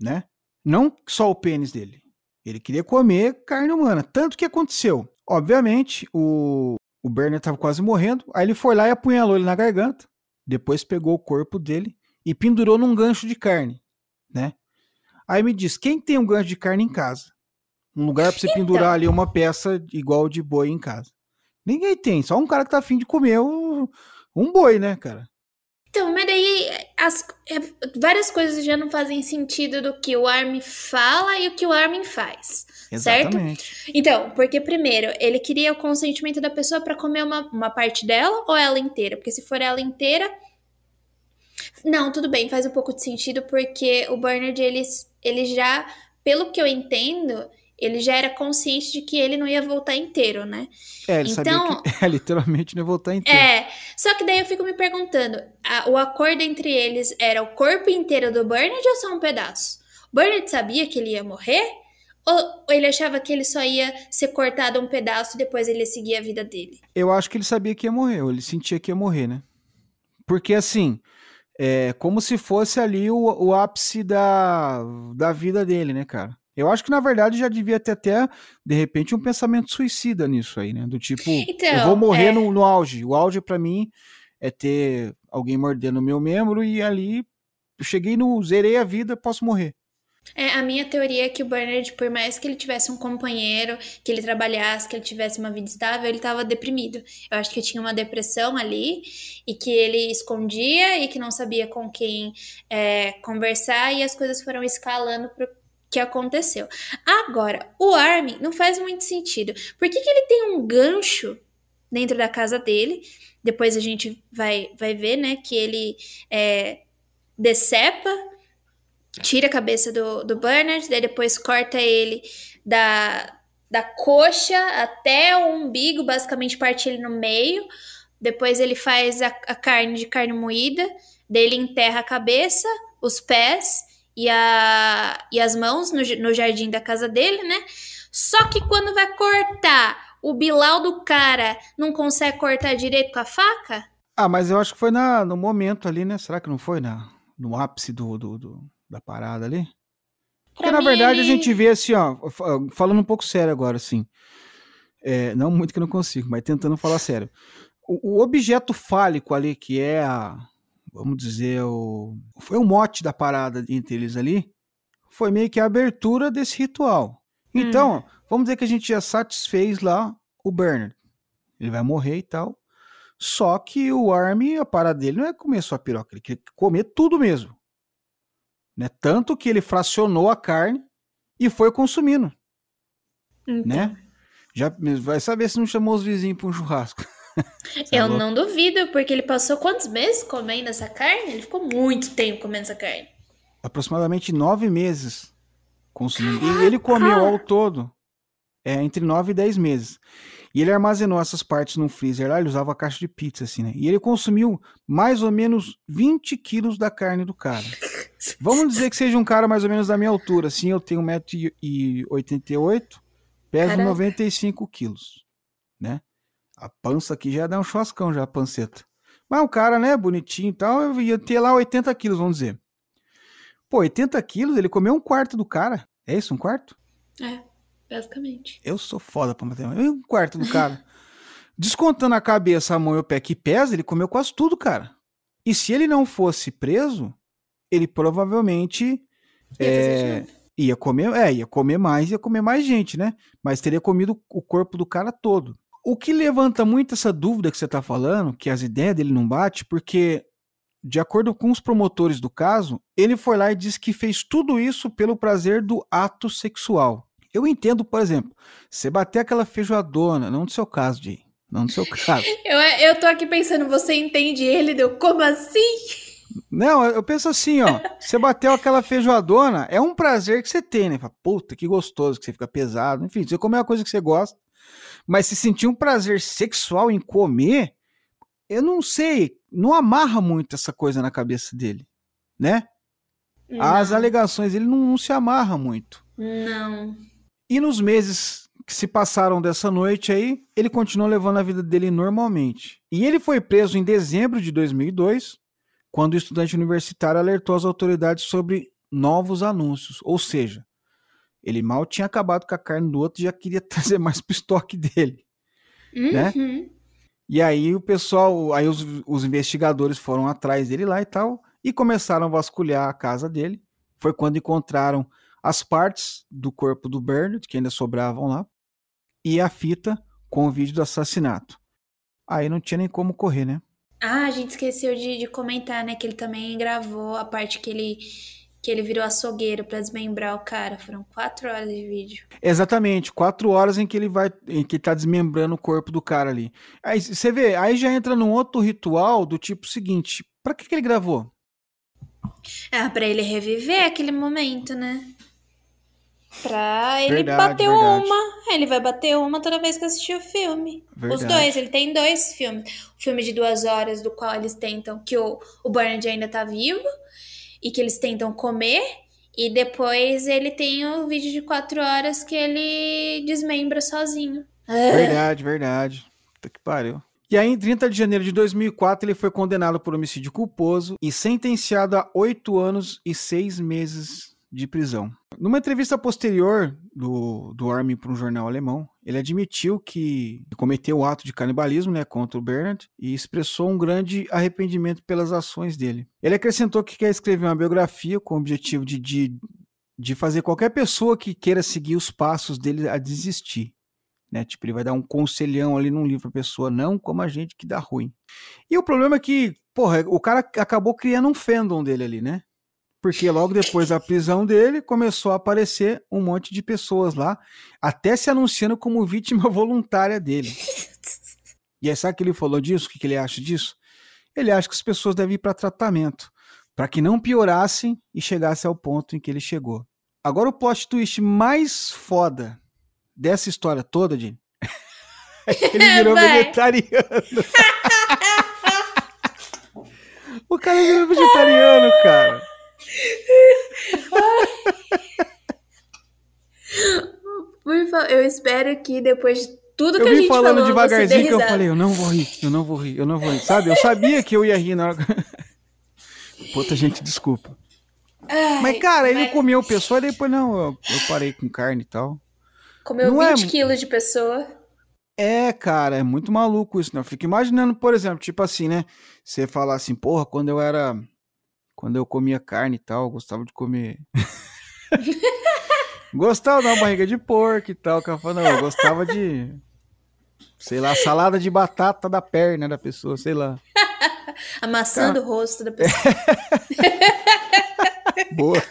né? Não só o pênis dele. Ele queria comer carne humana. Tanto que aconteceu. Obviamente, o, o Bernard estava quase morrendo. Aí ele foi lá e apunhalou ele na garganta. Depois pegou o corpo dele e pendurou num gancho de carne, né? Aí me diz, quem tem um gancho de carne em casa? Um lugar para você então... pendurar ali uma peça igual de boi em casa. Ninguém tem, só um cara que tá afim de comer um, um boi, né, cara? Então, mas daí as, é, várias coisas já não fazem sentido do que o Armin fala e o que o Armin faz. Exatamente. Certo? Então, porque primeiro, ele queria o consentimento da pessoa para comer uma, uma parte dela ou ela inteira? Porque se for ela inteira. Não, tudo bem, faz um pouco de sentido, porque o Bernard, ele, ele já, pelo que eu entendo, ele já era consciente de que ele não ia voltar inteiro, né? É, ele então, sabia que é, literalmente não ia voltar inteiro. É, só que daí eu fico me perguntando, a, o acordo entre eles era o corpo inteiro do Bernard ou só um pedaço? O Bernard sabia que ele ia morrer? Ou ele achava que ele só ia ser cortado um pedaço e depois ele ia seguir a vida dele? Eu acho que ele sabia que ia morrer, ou ele sentia que ia morrer, né? Porque assim, é como se fosse ali o, o ápice da, da vida dele, né, cara? Eu acho que, na verdade, já devia ter até, de repente, um pensamento suicida nisso aí, né? Do tipo, então, eu vou morrer é... no, no auge. O auge, para mim, é ter alguém mordendo o meu membro e ali eu cheguei no. zerei a vida, posso morrer. É, a minha teoria é que o Bernard, por mais que ele tivesse um companheiro, que ele trabalhasse, que ele tivesse uma vida estável, ele estava deprimido. Eu acho que tinha uma depressão ali e que ele escondia e que não sabia com quem é, conversar e as coisas foram escalando pro, que aconteceu. Agora, o Armin não faz muito sentido. Por que, que ele tem um gancho dentro da casa dele? Depois a gente vai, vai ver, né, que ele é, decepa, tira a cabeça do, do Bernard, daí depois corta ele da, da coxa até o umbigo, basicamente parte ele no meio. Depois ele faz a, a carne de carne moída, dele enterra a cabeça, os pés e, a, e as mãos no, no jardim da casa dele, né? Só que quando vai cortar, o bilau do cara não consegue cortar direito com a faca? Ah, mas eu acho que foi na, no momento ali, né? Será que não foi na, no ápice do, do, do da parada ali? Porque, na verdade, ele... a gente vê assim, ó, falando um pouco sério agora, assim. É, não muito que eu não consigo, mas tentando falar sério. O, o objeto fálico ali, que é a, vamos dizer, o, foi o mote da parada entre eles ali, foi meio que a abertura desse ritual. Então, hum. vamos dizer que a gente já satisfez lá o Bernard. Ele vai morrer e tal. Só que o Army, a parada dele não é comer só a piroca, ele quer comer tudo mesmo. Né? Tanto que ele fracionou a carne e foi consumindo. Então. Né? Já vai saber se não chamou os vizinhos para um churrasco. Eu não duvido, porque ele passou quantos meses comendo essa carne? Ele ficou muito tempo comendo essa carne. Aproximadamente nove meses consumindo. Caraca. E ele comeu ao todo é, entre nove e dez meses. E ele armazenou essas partes num freezer lá, ele usava a caixa de pizza, assim, né? E ele consumiu mais ou menos 20 quilos da carne do cara. Vamos dizer que seja um cara mais ou menos da minha altura, assim, eu tenho 1,88m, peso Caraca. 95 quilos, né? A pança aqui já dá um churrascão, já a panceta. Mas o cara, né, bonitinho e tal, eu ia ter lá 80 quilos, vamos dizer. Pô, 80 quilos, ele comeu um quarto do cara. É isso, um quarto? É, basicamente. Eu sou foda pra matemática. Um quarto do cara. Descontando a cabeça, a mão e o pé que pesa, ele comeu quase tudo, cara. E se ele não fosse preso, ele provavelmente ia, é, ia comer, é, ia comer mais, ia comer mais gente, né? Mas teria comido o corpo do cara todo. O que levanta muito essa dúvida que você está falando, que as ideias dele não batem, porque, de acordo com os promotores do caso, ele foi lá e disse que fez tudo isso pelo prazer do ato sexual. Eu entendo, por exemplo, você bater aquela feijoadona, não no seu caso, Jay. Não no seu caso. eu, eu tô aqui pensando, você entende ele? Deu como assim? Não, eu penso assim, ó. Você bateu aquela feijoadona, é um prazer que você tem, né? Fala, Puta, que gostoso, que você fica pesado. Enfim, você comer uma coisa que você gosta. Mas se sentir um prazer sexual em comer, eu não sei, não amarra muito essa coisa na cabeça dele, né? Não. As alegações, ele não, não se amarra muito. Não. E nos meses que se passaram dessa noite aí, ele continuou levando a vida dele normalmente. E ele foi preso em dezembro de 2002, quando o estudante universitário alertou as autoridades sobre novos anúncios. Ou seja, ele mal tinha acabado com a carne do outro e já queria trazer mais pro estoque dele. Né? Uhum. Né? E aí o pessoal, aí os, os investigadores foram atrás dele lá e tal, e começaram a vasculhar a casa dele. Foi quando encontraram as partes do corpo do Bernard, que ainda sobravam lá, e a fita com o vídeo do assassinato. Aí não tinha nem como correr, né? Ah, a gente esqueceu de, de comentar, né? Que ele também gravou a parte que ele que ele virou açougueiro para desmembrar o cara. Foram quatro horas de vídeo. Exatamente, quatro horas em que ele vai, em que tá desmembrando o corpo do cara ali. Aí você vê, aí já entra num outro ritual do tipo seguinte: para que, que ele gravou? É para ele reviver aquele momento, né? Pra ele Verdade, bater verdade. uma. Ele vai bater uma toda vez que assistir o filme. Os Verdade. dois, ele tem dois filmes. O filme de duas horas, do qual eles tentam, que o, o Bernard ainda tá vivo, e que eles tentam comer. E depois ele tem o vídeo de quatro horas que ele desmembra sozinho. Verdade, verdade. Puta que pariu. E aí, em 30 de janeiro de 2004, ele foi condenado por homicídio culposo e sentenciado a oito anos e seis meses de prisão. Numa entrevista posterior do, do Armin para um jornal alemão, ele admitiu que cometeu o ato de canibalismo né, contra o Bernard e expressou um grande arrependimento pelas ações dele. Ele acrescentou que quer escrever uma biografia com o objetivo de, de, de fazer qualquer pessoa que queira seguir os passos dele a desistir. Né? Tipo, ele vai dar um conselhão ali num livro pra pessoa, não como a gente que dá ruim. E o problema é que, porra, o cara acabou criando um fandom dele ali, né? Porque logo depois da prisão dele, começou a aparecer um monte de pessoas lá, até se anunciando como vítima voluntária dele. E aí, sabe que ele falou disso? O que que ele acha disso? Ele acha que as pessoas devem ir para tratamento, para que não piorassem e chegassem ao ponto em que ele chegou. Agora, o plot twist mais foda dessa história toda, Jane, é que ele virou Vai. vegetariano. o cara virou vegetariano, cara. Por favor, eu espero que depois de tudo que Eu a gente falando falou, devagarzinho que eu falei, eu não vou rir, eu não vou rir, eu não vou rir. Sabe? Eu sabia que eu ia rir na hora. Puta, gente, desculpa. Ai, Mas, cara, ele mas comeu pessoa e depois não, eu, eu parei com carne e tal. Comeu não é 20 quilos de pessoa. É, cara, é muito maluco isso, né? Eu fico imaginando, por exemplo, tipo assim, né? Você falar assim, porra, quando eu era. Quando eu comia carne e tal, eu gostava de comer. gostava uma barriga de porco e tal. Cara não, eu gostava de. Sei lá, salada de batata da perna da pessoa, sei lá. Amassando o rosto da pessoa. Boa.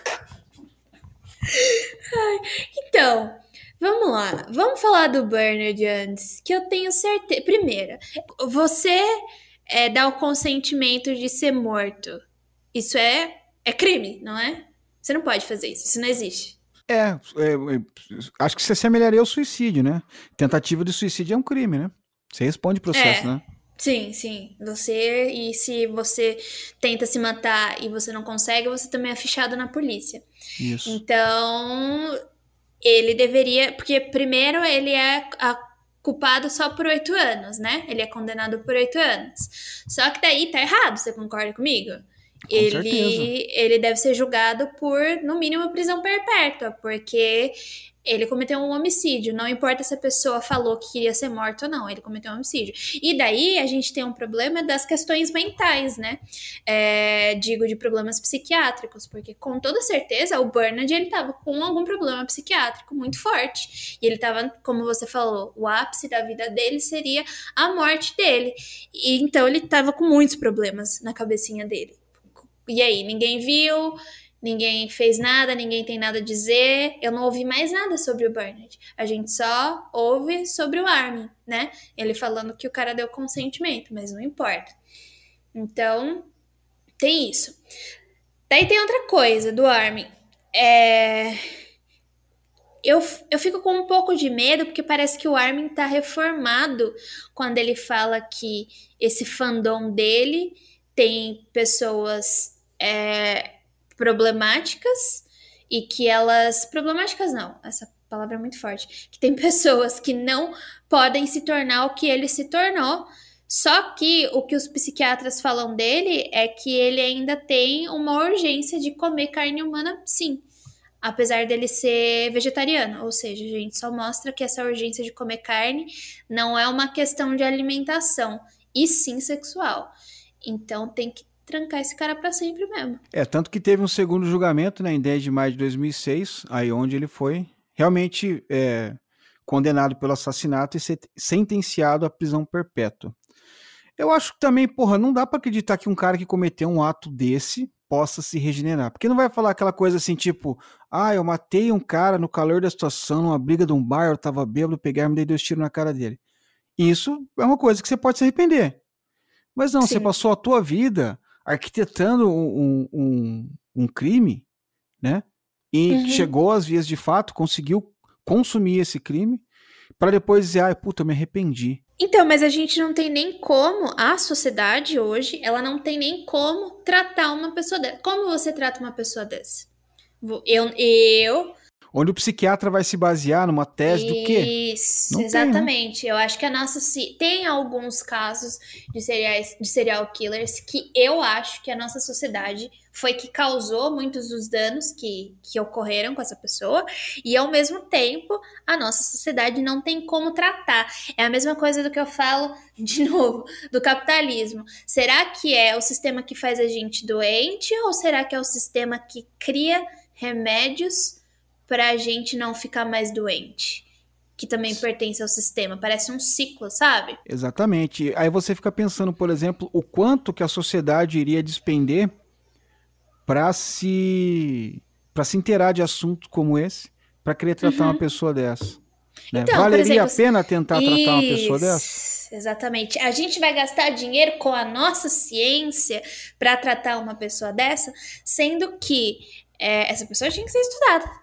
Então, vamos lá. Vamos falar do Bernard antes. Que eu tenho certeza. Primeiro, você é, dá o consentimento de ser morto. Isso é, é crime, não é? Você não pode fazer isso. Isso não existe. É, é, é, acho que você assemelharia ao suicídio, né? Tentativa de suicídio é um crime, né? Você responde processo, É. né? Sim, sim. Você, e se você tenta se matar e você não consegue, você também é fichado na polícia. Isso. Então, ele deveria. Porque, primeiro, ele é culpado só por oito anos, né? Ele é condenado por oito anos. Só que daí tá errado, você concorda comigo? Com ele, certeza. ele deve ser julgado por, no mínimo, prisão perpétua, porque ele cometeu um homicídio. Não importa se a pessoa falou que queria ser morta ou não, ele cometeu um homicídio. E daí a gente tem um problema das questões mentais, né? É, digo de problemas psiquiátricos, porque com toda certeza o Bernard ele tava com algum problema psiquiátrico muito forte. E ele tava, como você falou, o ápice da vida dele seria a morte dele. E então ele tava com muitos problemas na cabecinha dele. E aí, ninguém viu, ninguém fez nada, ninguém tem nada a dizer. Eu não ouvi mais nada sobre o Bernard. A gente só ouve sobre o Armin, né? Ele falando que o cara deu consentimento, mas não importa. Então, tem isso. Daí tem outra coisa do Armin. É. Eu, eu fico com um pouco de medo, porque parece que o Armin tá reformado quando ele fala que esse fandom dele tem pessoas é, problemáticas e que elas. Problemáticas não, essa palavra é muito forte. Que tem pessoas que não podem se tornar o que ele se tornou Só que o que os psiquiatras falam dele é que ele ainda tem uma urgência de comer carne humana, sim. Apesar dele ser vegetariano, ou seja, a gente só mostra que essa urgência de comer carne não é uma questão de alimentação, e sim sexual. Então tem que trancar esse cara para sempre mesmo. É, tanto que teve um segundo julgamento, né, em 10 de maio de 2006, aí onde ele foi realmente é, condenado pelo assassinato e sentenciado à prisão perpétua. Eu acho que também, porra, não dá para acreditar que um cara que cometeu um ato desse possa se regenerar. Porque não vai falar aquela coisa assim, tipo, ah, eu matei um cara no calor da situação, numa briga de um bar, eu tava bêbado, peguei e dei dois tiros na cara dele. Isso é uma coisa que você pode se arrepender. Mas não, Sim. você passou a tua vida arquitetando um, um, um crime, né? E uhum. chegou às vias de fato, conseguiu consumir esse crime, para depois dizer, ai, puta, eu me arrependi. Então, mas a gente não tem nem como, a sociedade hoje, ela não tem nem como tratar uma pessoa dessa. Como você trata uma pessoa dessa? Eu, eu onde o psiquiatra vai se basear numa tese Isso, do quê? Isso, exatamente. Tem, né? Eu acho que a nossa tem alguns casos de serial, de serial killers que eu acho que a nossa sociedade foi que causou muitos dos danos que, que ocorreram com essa pessoa, e ao mesmo tempo a nossa sociedade não tem como tratar. É a mesma coisa do que eu falo, de novo, do capitalismo. Será que é o sistema que faz a gente doente, ou será que é o sistema que cria remédios? Para a gente não ficar mais doente. Que também pertence ao sistema. Parece um ciclo, sabe? Exatamente. Aí você fica pensando, por exemplo, o quanto que a sociedade iria despender para se para se inteirar de assuntos como esse, para querer tratar uhum. uma pessoa dessa. Né? Então, Valeria exemplo, a pena tentar isso, tratar uma pessoa dessa? Exatamente. A gente vai gastar dinheiro com a nossa ciência para tratar uma pessoa dessa, sendo que é, essa pessoa tinha que ser estudada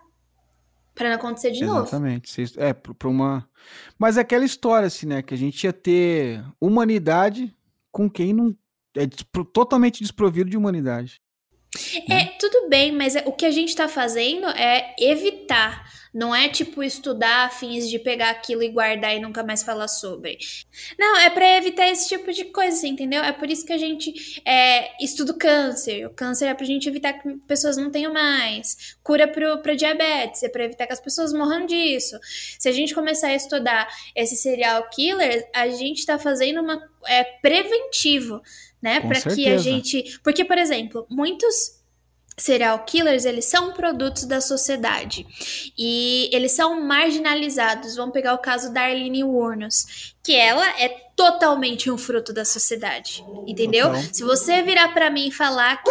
para não acontecer de Exatamente. novo. Exatamente. É, para uma. Mas é aquela história, assim, né? Que a gente ia ter humanidade com quem não. É totalmente desprovido de humanidade. É, né? tudo bem, mas é, o que a gente está fazendo é evitar não é tipo estudar a fins de pegar aquilo e guardar e nunca mais falar sobre. Não, é para evitar esse tipo de coisa, entendeu? É por isso que a gente é, estuda o câncer. O câncer é pra gente evitar que pessoas não tenham mais. Cura pro, pra diabetes, é pra evitar que as pessoas morram disso. Se a gente começar a estudar esse serial killer, a gente tá fazendo uma. É preventivo, né? Para que a gente. Porque, por exemplo, muitos serial killers, eles são produtos da sociedade e eles são marginalizados. Vamos pegar o caso da Arlene Warnos, que ela é totalmente um fruto da sociedade, entendeu? Então. Se você virar para mim e falar que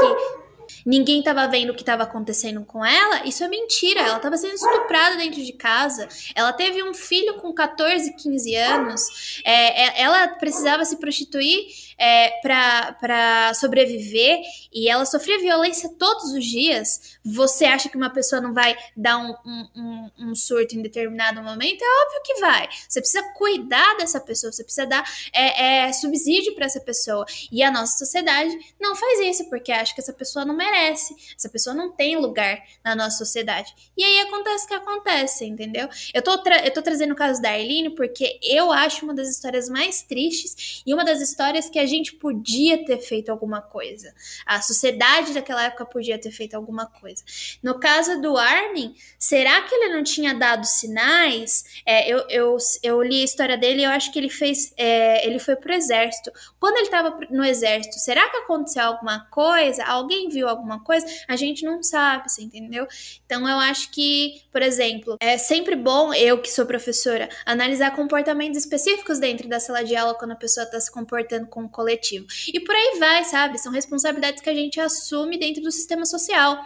ninguém estava vendo o que estava acontecendo com ela, isso é mentira. Ela estava sendo estuprada dentro de casa. Ela teve um filho com 14, 15 anos. É, é, ela precisava se prostituir é, para sobreviver e ela sofria violência todos os dias, você acha que uma pessoa não vai dar um, um, um, surto em determinado momento? É óbvio que vai. Você precisa cuidar dessa pessoa, você precisa dar é, é, subsídio para essa pessoa. E a nossa sociedade não faz isso, porque acha que essa pessoa não merece, essa pessoa não tem lugar na nossa sociedade. E aí acontece o que acontece, entendeu? Eu tô, eu tô trazendo o caso da Arlene porque eu acho uma das histórias mais tristes e uma das histórias que a gente podia ter feito alguma coisa. A sociedade daquela época podia ter feito alguma coisa. No caso do Armin, será que ele não tinha dado sinais? É, eu, eu, eu li a história dele e eu acho que ele fez. É, ele foi pro exército. Quando ele estava no exército, será que aconteceu alguma coisa? Alguém viu alguma coisa? A gente não sabe, você entendeu? Então eu acho que, por exemplo, é sempre bom, eu que sou professora, analisar comportamentos específicos dentro da sala de aula quando a pessoa está se comportando com coletivo. E por aí vai, sabe? São responsabilidades que a gente assume dentro do sistema social.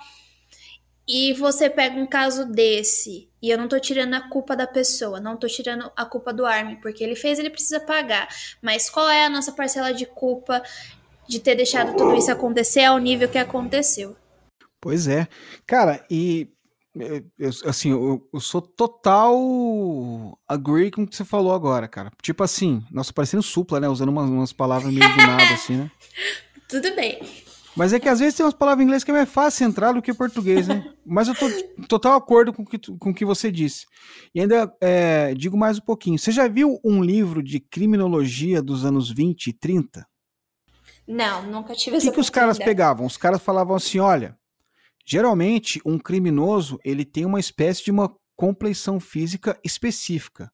E você pega um caso desse, e eu não tô tirando a culpa da pessoa, não tô tirando a culpa do Armin, porque ele fez, ele precisa pagar. Mas qual é a nossa parcela de culpa de ter deixado tudo isso acontecer ao nível que aconteceu? Pois é. Cara, e eu, assim, eu, eu, sou total agree com o que você falou agora, cara. Tipo assim, nossa, parecendo supla, né? Usando umas, umas palavras meio do nada, assim, né? Tudo bem. Mas é que às vezes tem umas palavras em inglês que é mais fácil entrar do que português, né? Mas eu tô total acordo com que, o com que você disse. E ainda é, digo mais um pouquinho. Você já viu um livro de criminologia dos anos 20 e 30? Não, nunca tive essa O que, que os caras pegavam? Os caras falavam assim: olha, geralmente um criminoso ele tem uma espécie de uma compleição física específica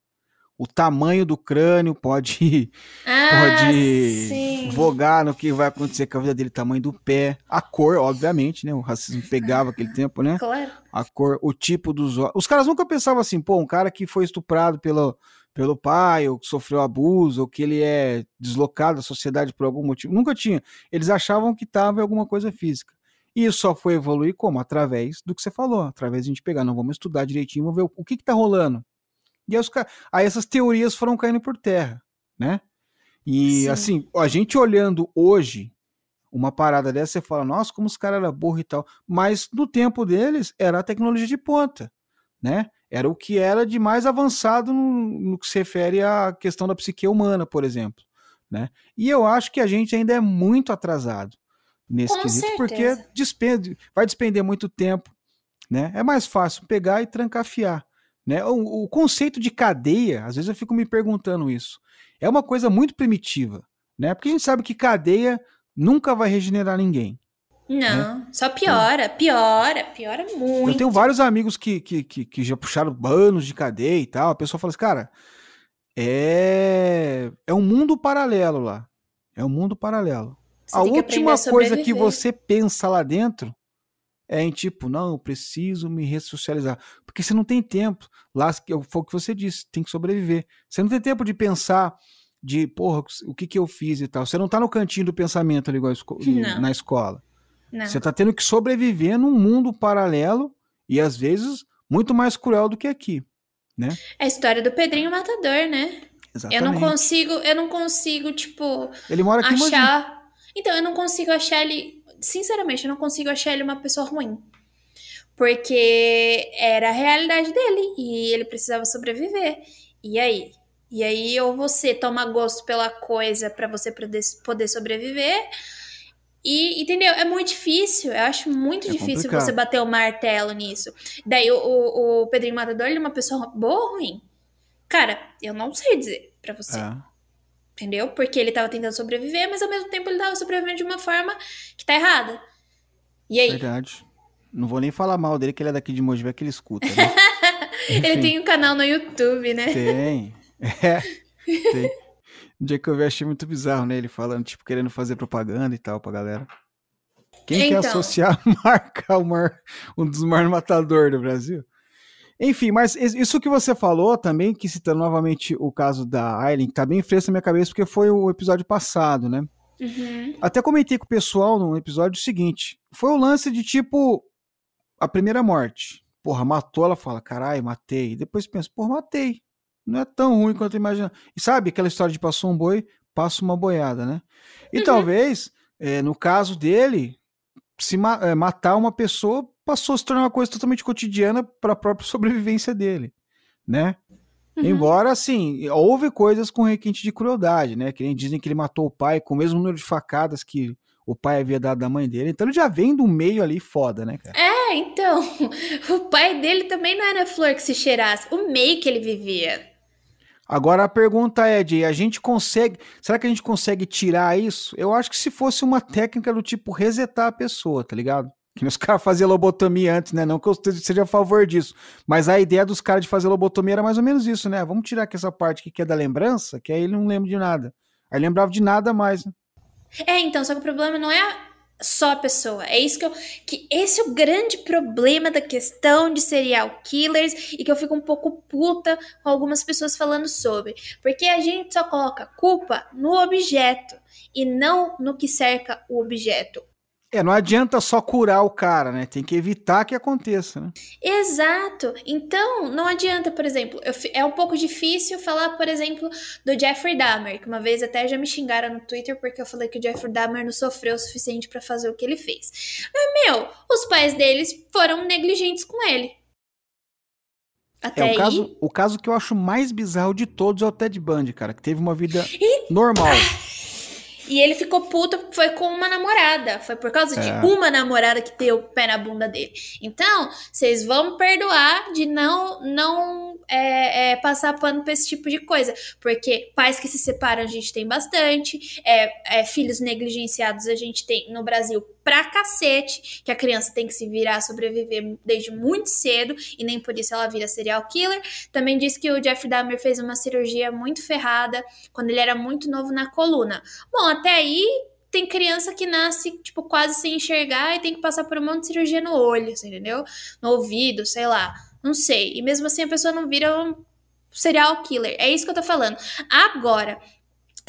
o tamanho do crânio pode, ah, pode sim. vogar no que vai acontecer com a vida dele, tamanho do pé, a cor, obviamente, né? O racismo pegava aquele tempo, né? Claro. A cor, o tipo dos olhos. Os caras nunca pensavam assim, pô, um cara que foi estuprado pelo, pelo pai, ou que sofreu abuso, ou que ele é deslocado da sociedade por algum motivo. Nunca tinha. Eles achavam que estava em alguma coisa física. E isso só foi evoluir como? Através do que você falou, através de a gente pegar, não, vamos estudar direitinho, vamos ver o, o que está rolando e aí, os, aí essas teorias foram caindo por terra, né? E Sim. assim, a gente olhando hoje uma parada dessa, você fala, nossa, como os caras eram burros e tal. Mas no tempo deles era a tecnologia de ponta, né? Era o que era de mais avançado no, no que se refere à questão da psique humana, por exemplo. Né? E eu acho que a gente ainda é muito atrasado nesse Com quesito, certeza. porque despende, vai despender muito tempo. Né? É mais fácil pegar e trancafiar. Né? O, o, conceito de cadeia, às vezes eu fico me perguntando isso, é uma coisa muito primitiva, né? Porque a gente sabe que cadeia nunca vai regenerar ninguém. Não, né? só piora, piora, piora muito. Eu tenho vários amigos que, que, que, que, já puxaram anos de cadeia e tal. A pessoa fala assim, cara, é, é um mundo paralelo lá. É um mundo paralelo. Você a última a coisa que você pensa lá dentro é em tipo, não, eu preciso me ressocializar. Porque você não tem tempo. Lá foi o que você disse, tem que sobreviver. Você não tem tempo de pensar de, porra, o que, que eu fiz e tal. Você não tá no cantinho do pensamento ali igual na escola. Não. Você tá tendo que sobreviver num mundo paralelo e às vezes muito mais cruel do que aqui, né? É a história do Pedrinho Matador, né? Exatamente. Eu não consigo, eu não consigo, tipo, ele mora aqui achar. Então, eu não consigo achar ele sinceramente, eu não consigo achar ele uma pessoa ruim. Porque era a realidade dele e ele precisava sobreviver. E aí? E aí, ou você toma gosto pela coisa para você poder sobreviver. E, entendeu? É muito difícil. Eu acho muito é difícil complicado. você bater o martelo nisso. Daí, o, o, o Pedrinho Matador, ele é uma pessoa boa ou ruim? Cara, eu não sei dizer pra você. É. Entendeu? Porque ele tava tentando sobreviver, mas ao mesmo tempo ele tava sobrevivendo de uma forma que tá errada. E aí? Verdade. Não vou nem falar mal dele, que ele é daqui de Mogi, que ele escuta, né? ele tem um canal no YouTube, né? Tem. É. Tem. Um dia que eu vi, achei muito bizarro, né? Ele falando, tipo, querendo fazer propaganda e tal pra galera. Quem então... quer associar a marca ao mar, um dos maiores matadores do Brasil? Enfim, mas isso que você falou também, que citando novamente o caso da Aileen, tá bem fresco na minha cabeça, porque foi o episódio passado, né? Uhum. Até comentei com o pessoal no episódio seguinte. Foi o lance de tipo a primeira morte. Porra, matou, ela fala, caralho, matei. E depois pensa, porra, matei. Não é tão ruim quanto imagina. E sabe aquela história de passou um boi, passa uma boiada, né? E uhum. talvez, é, no caso dele, se ma é, matar uma pessoa passou a se tornar uma coisa totalmente cotidiana para a própria sobrevivência dele, né? Uhum. Embora, assim, houve coisas com requinte de crueldade, né? Que nem dizem que ele matou o pai com o mesmo número de facadas que o pai havia dado da mãe dele. Então ele já vem do meio ali foda, né, cara? É, então. O pai dele também não era flor que se cheirasse. O meio que ele vivia. Agora a pergunta é, de a gente consegue. Será que a gente consegue tirar isso? Eu acho que se fosse uma técnica do tipo resetar a pessoa, tá ligado? Que os caras faziam lobotomia antes, né? Não que eu seja a favor disso. Mas a ideia dos caras de fazer lobotomia era mais ou menos isso, né? Vamos tirar aqui essa parte que é da lembrança, que aí ele não lembra de nada. Aí lembrava de nada mais, né? É, então, só que o problema não é só a pessoa. É isso que eu. Que esse é o grande problema da questão de serial killers e que eu fico um pouco puta com algumas pessoas falando sobre. Porque a gente só coloca culpa no objeto e não no que cerca o objeto. É, não adianta só curar o cara, né? Tem que evitar que aconteça, né? Exato. Então, não adianta, por exemplo, eu, é um pouco difícil falar, por exemplo, do Jeffrey Dahmer, que uma vez até já me xingaram no Twitter porque eu falei que o Jeffrey Dahmer não sofreu o suficiente para fazer o que ele fez. Mas, meu, os pais deles foram negligentes com ele. Até é, o, aí... caso, o caso que eu acho mais bizarro de todos é o Ted Bundy, cara, que teve uma vida e... normal. E ele ficou puto, foi com uma namorada. Foi por causa é. de uma namorada que deu o pé na bunda dele. Então, vocês vão perdoar de não, não é, é, passar pano pra esse tipo de coisa. Porque pais que se separam a gente tem bastante. É, é, filhos negligenciados a gente tem no Brasil pra cacete, que a criança tem que se virar, sobreviver desde muito cedo, e nem por isso ela vira serial killer. Também diz que o Jeff Dahmer fez uma cirurgia muito ferrada quando ele era muito novo na coluna. Bom, até aí tem criança que nasce, tipo, quase sem enxergar e tem que passar por um monte de cirurgia no olho, entendeu? No ouvido, sei lá. Não sei. E mesmo assim a pessoa não vira um serial killer. É isso que eu tô falando. Agora,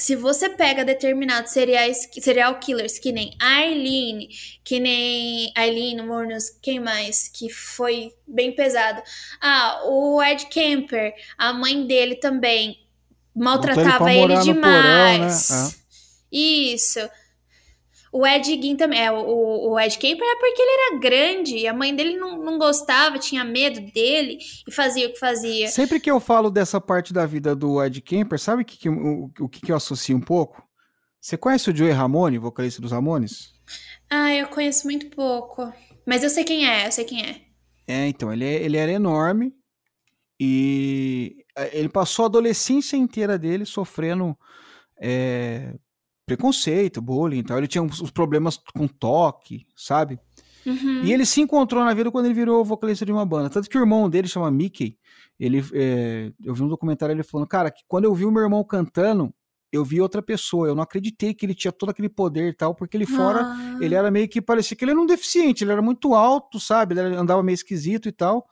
se você pega determinados seriais, serial killers, que nem Aileen, que nem Aileen Mornos, quem mais? Que foi bem pesado. Ah, o Ed Kemper, a mãe dele também maltratava ele, ele demais. Porão, né? é. Isso. O Ed Gein também. É, o, o Ed Kemper é porque ele era grande e a mãe dele não, não gostava, tinha medo dele e fazia o que fazia. Sempre que eu falo dessa parte da vida do Ed Kemper, sabe que, que, o, o que, que eu associo um pouco? Você conhece o Joey Ramone, vocalista dos Ramones? Ah, eu conheço muito pouco. Mas eu sei quem é, eu sei quem é. É, então, ele, é, ele era enorme e é, ele passou a adolescência inteira dele sofrendo é, preconceito, bullying e tal. Ele tinha uns problemas com toque, sabe? Uhum. E ele se encontrou na vida quando ele virou vocalista de uma banda. Tanto que o irmão dele chama Mickey. Ele, é, eu vi um documentário ele falando, cara, que quando eu vi o meu irmão cantando, eu vi outra pessoa. Eu não acreditei que ele tinha todo aquele poder e tal, porque ele fora, ah. ele era meio que parecia que ele era um deficiente. Ele era muito alto, sabe? Ele andava meio esquisito e tal.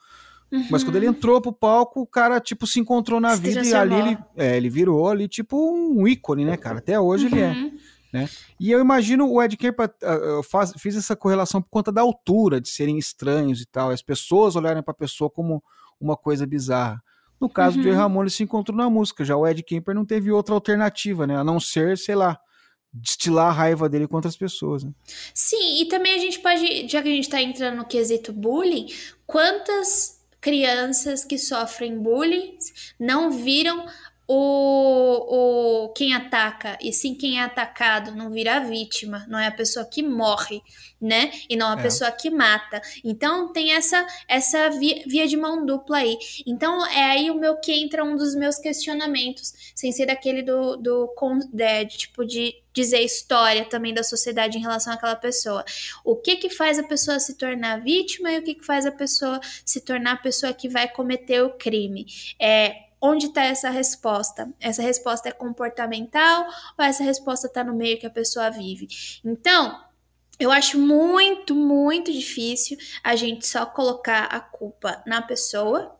Uhum. Mas quando ele uhum. entrou pro palco, o cara, tipo, se encontrou na vida e ali ele, é, ele virou ali, tipo, um ícone, né, cara? Até hoje uhum. ele é. Uhum. Né? E eu imagino o Ed Kemper, ah, eu faz, fiz essa correlação por conta da altura, de serem estranhos e tal, as pessoas olharem para a pessoa como uma coisa bizarra. No caso uhum. de Ramone se encontrou na música, já o Ed Kemper não teve outra alternativa, né? A não ser, sei lá, destilar a raiva dele contra as pessoas. Né? Sim, e também a gente pode, já que a gente está entrando no quesito bullying, quantas crianças que sofrem bullying não viram o, o quem ataca, e sim quem é atacado, não vira a vítima, não é a pessoa que morre, né? E não a é. pessoa que mata. Então tem essa essa via, via, de mão dupla aí. Então é aí o meu que entra um dos meus questionamentos, sem ser daquele do, do de, tipo de dizer história também da sociedade em relação àquela pessoa. O que que faz a pessoa se tornar vítima e o que que faz a pessoa se tornar a pessoa que vai cometer o crime? É onde está essa resposta? Essa resposta é comportamental ou essa resposta está no meio que a pessoa vive? Então, eu acho muito, muito difícil a gente só colocar a culpa na pessoa,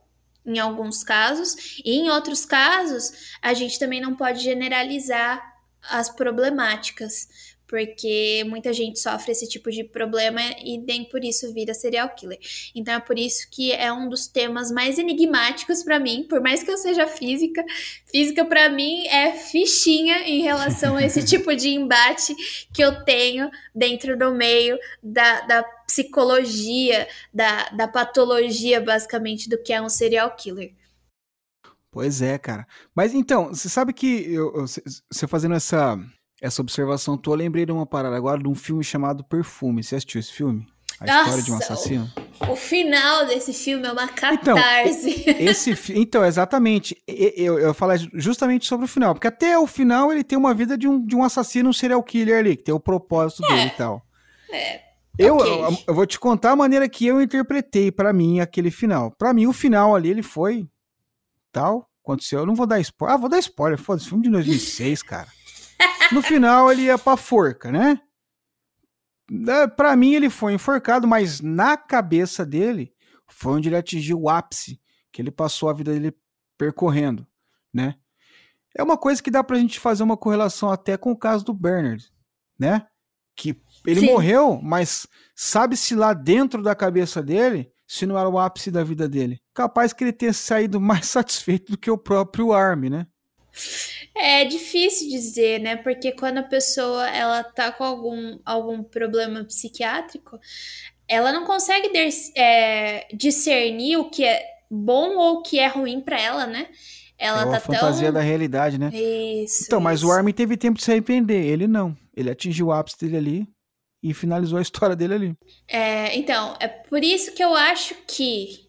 em alguns casos, e em outros casos, a gente também não pode generalizar as problemáticas, porque muita gente sofre esse tipo de problema e nem por isso vira serial killer. Então é por isso que é um dos temas mais enigmáticos para mim, por mais que eu seja física, física para mim é fichinha em relação a esse tipo de embate que eu tenho dentro do meio da, da psicologia, da, da patologia, basicamente, do que é um serial killer. Pois é, cara. Mas então, você sabe que eu, você fazendo essa essa observação tua, eu lembrei de uma parada agora de um filme chamado Perfume. Você assistiu esse filme? A Nossa, história de um assassino? O, o final desse filme é uma então, catarse. Então, esse, então exatamente. Eu, eu falar justamente sobre o final. Porque até o final ele tem uma vida de um, de um assassino, um serial killer ali, que tem o propósito é, dele e tal. É. Eu, okay. eu, eu, vou te contar a maneira que eu interpretei para mim aquele final. Para mim, o final ali, ele foi tal, aconteceu. Eu não vou dar spoiler. Ah, vou dar spoiler. Foda-se, filme de 2006, cara. No final ele ia pra forca, né? Para mim ele foi enforcado, mas na cabeça dele foi onde ele atingiu o ápice que ele passou a vida dele percorrendo, né? É uma coisa que dá pra gente fazer uma correlação até com o caso do Bernard, né? Que ele Sim. morreu, mas sabe-se lá dentro da cabeça dele se não era o ápice da vida dele. Capaz que ele tenha saído mais satisfeito do que o próprio Army, né? É difícil dizer, né? Porque quando a pessoa ela tá com algum, algum problema psiquiátrico, ela não consegue é, discernir o que é bom ou o que é ruim para ela, né? Ela é tá uma fantasia tão... da realidade, né? Isso. Então, mas isso. o Armin teve tempo de se arrepender. Ele não. Ele atingiu o ápice dele ali e finalizou a história dele ali. É, então, é por isso que eu acho que.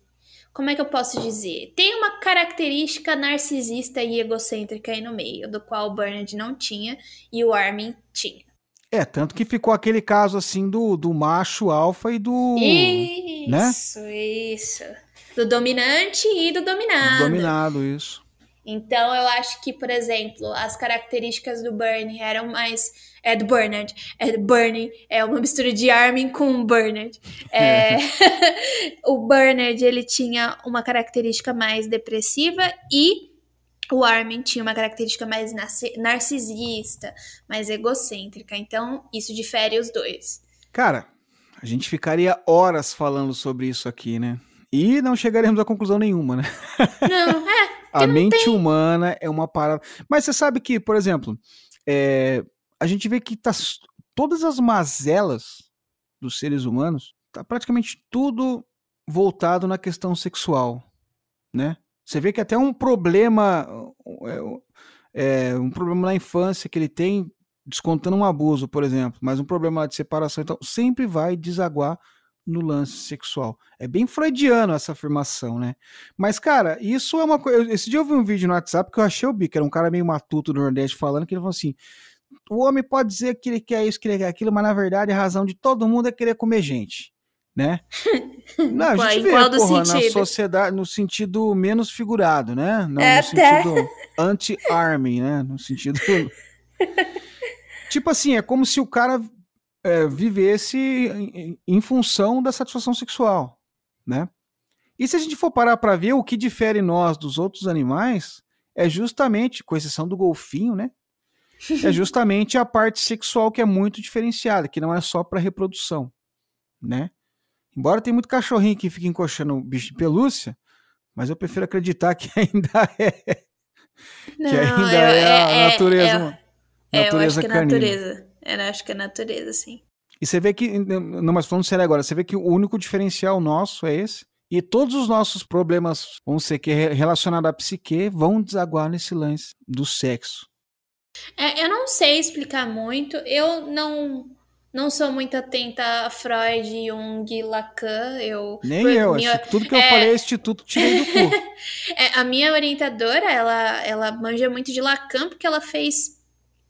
Como é que eu posso dizer? Tem uma característica narcisista e egocêntrica aí no meio, do qual o Bernard não tinha e o Armin tinha. É, tanto que ficou aquele caso assim do, do macho alfa e do. né? Isso, isso. Do dominante e do dominado. Dominado, isso. Então, eu acho que, por exemplo, as características do Bernie eram mais. É do Bernard. É do Bernie. É uma mistura de Armin com Bernard. É, o Bernard, ele tinha uma característica mais depressiva e o Armin tinha uma característica mais narci- narcisista, mais egocêntrica. Então, isso difere os dois. Cara, a gente ficaria horas falando sobre isso aqui, né? E não chegaremos a conclusão nenhuma, né? Não, é. A mente humana é uma parada. Mas você sabe que, por exemplo, é, a gente vê que tá todas as mazelas dos seres humanos, tá praticamente tudo voltado na questão sexual, né? Você vê que até um problema, é, é, um problema na infância que ele tem, descontando um abuso, por exemplo, mas um problema de separação, então sempre vai desaguar no lance sexual. É bem freudiano essa afirmação, né? Mas, cara, isso é uma coisa. Esse dia eu vi um vídeo no WhatsApp que eu achei o bico, era um cara meio matuto do Nordeste falando, que ele falou assim: o homem pode dizer que ele quer isso, que ele quer aquilo, mas na verdade a razão de todo mundo é querer comer gente, né? Não, a gente vê, qual do porra, na sociedade, no sentido menos figurado, né? Não É, no até. sentido anti-army, né? No sentido. tipo assim, é como se o cara é, vivesse em, em função da satisfação sexual, né? E se a gente for parar para ver o que difere nós dos outros animais, é justamente, com exceção do golfinho, né? É justamente a parte sexual que é muito diferenciada, que não é só para reprodução, né? Embora tem muito cachorrinho que fica encoxando bicho de pelúcia, mas eu prefiro acreditar que ainda é, Não, que ainda eu- é, a natureza, É, eu natureza acho que é natureza. Eu acho que é natureza, sim. E você vê que, não, mas falando sério agora, você vê que o único diferencial nosso é esse. E todos os nossos problemas, vamos ser que é relacionados à psique, vão desaguar nesse lance do sexo. É, eu não sei explicar muito. Eu não não sou muito atenta a Freud, Jung, Lacan. Eu, Nem por eu, minha- tudo que eu é- falei é instituto tirei do cu. É, a minha orientadora, ela, ela manja muito de Lacan, porque ela fez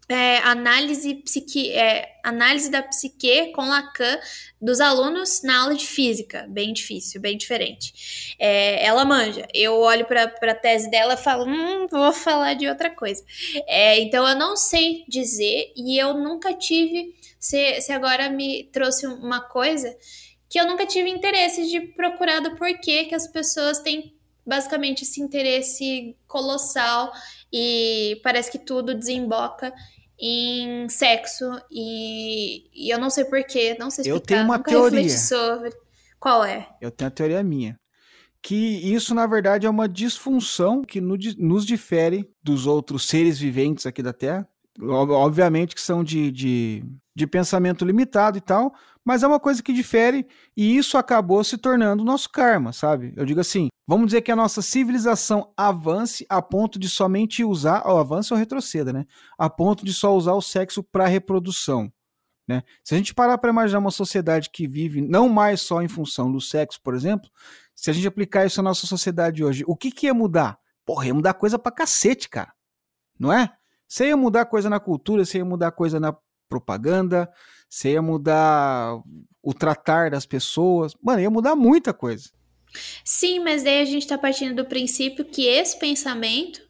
é, análise, psique, é, análise da psique com Lacan dos alunos na aula de física. Bem difícil, bem diferente. É, ela manja. Eu olho para a tese dela e falo, hum, vou falar de outra coisa. É, então eu não sei dizer e eu nunca tive. Se agora me trouxe uma coisa que eu nunca tive interesse de procurar do porquê que as pessoas têm basicamente esse interesse colossal e parece que tudo desemboca em sexo e, e eu não sei porquê, não sei explicar, Eu tenho uma nunca teoria. sobre. Qual é? Eu tenho a teoria minha. Que isso, na verdade, é uma disfunção que no- nos difere dos outros seres viventes aqui da Terra. Ob- Obviamente que são de, de, de pensamento limitado e tal, mas é uma coisa que difere e isso acabou se tornando o nosso karma, sabe? Eu digo assim, vamos dizer que a nossa civilização avance a ponto de somente usar, ou avance ou retroceda, né? A ponto de só usar o sexo para reprodução. Né? Se a gente parar para imaginar uma sociedade que vive não mais só em função do sexo, por exemplo, se a gente aplicar isso na nossa sociedade hoje, o que, que ia mudar? Porra, ia mudar coisa pra cacete, cara. Não é? Você ia mudar coisa na cultura, você ia mudar coisa na propaganda, você ia mudar o tratar das pessoas. Mano, ia mudar muita coisa. Sim, mas daí a gente tá partindo do princípio que esse pensamento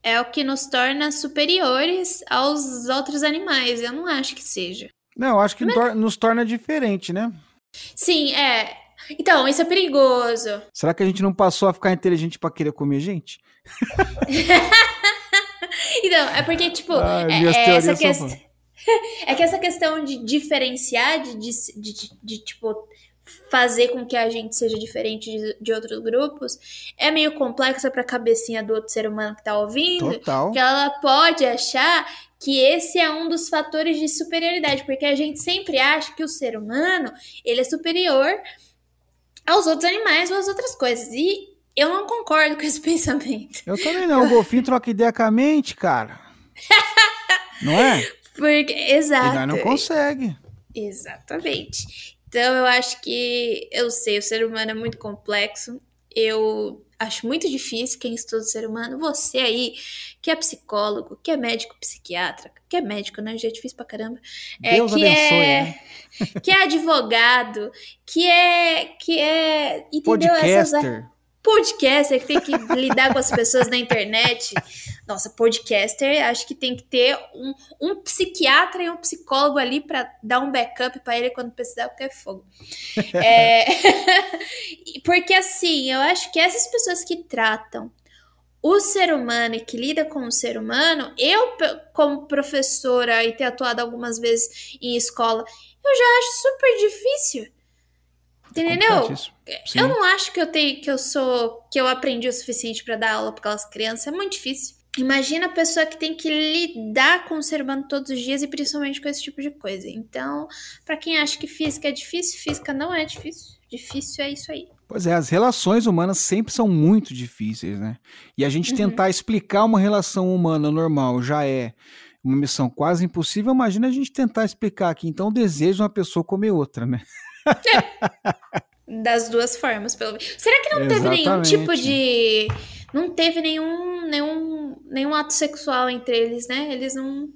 é o que nos torna superiores aos outros animais. Eu não acho que seja. Não, eu acho que tor- nos torna diferente, né? Sim, é. Então, isso é perigoso. Será que a gente não passou a ficar inteligente pra querer comer gente? Então, é porque, tipo, Ai, é, é essa questão. É que essa questão de diferenciar, de, de, de, de- de, tipo, fazer com que a gente seja diferente de, de outros grupos, é meio complexa pra cabecinha do outro ser humano que tá ouvindo. Total. Que ela pode achar que esse é um dos fatores de superioridade, porque a gente sempre acha que o ser humano ele é superior aos outros animais ou às outras coisas. E Eu não concordo com esse pensamento. Eu também não. O golfinho troca ideia com a mente, cara. não é? Porque, exato. E nós não consegue. Exatamente. Então eu acho que eu sei, o ser humano é muito complexo. Eu acho muito difícil quem estuda o ser humano, você aí, que é psicólogo, que é médico psiquiatra, que é médico, né? Já é difícil pra caramba. É, Deus que abençoe, é, né? que é advogado, que é. que é. Entendeu? Essas, Podcaster. que tem que lidar com as pessoas na internet. Nossa, podcaster, acho que tem que ter um, um psiquiatra e um psicólogo ali pra dar um backup pra ele quando precisar, porque é fogo. É, porque assim, eu acho que essas pessoas que tratam o ser humano e que lida com o ser humano, eu, como professora e ter atuado algumas vezes em escola, eu já acho super difícil. Entendeu? Complicadíssimo. Sim. Eu não acho que eu tenho que eu sou que eu aprendi o suficiente pra dar aula para aquelas crianças, é muito difícil. Imagina a pessoa que tem que lidar com o ser humano todos os dias e principalmente com esse tipo de coisa. Então, pra quem acha que física é difícil, física não é difícil. Difícil é isso aí. Pois é, as relações humanas sempre são muito difíceis, né? E a gente Uhum. tentar explicar uma relação humana normal já é uma missão quase impossível. Imagina a gente tentar explicar aqui, então, o desejo de uma pessoa comer outra, né? Das duas formas, pelo menos. Será que não teve nenhum Exatamente. tipo de. Não teve nenhum, nenhum, nenhum ato sexual entre eles, né? Eles não.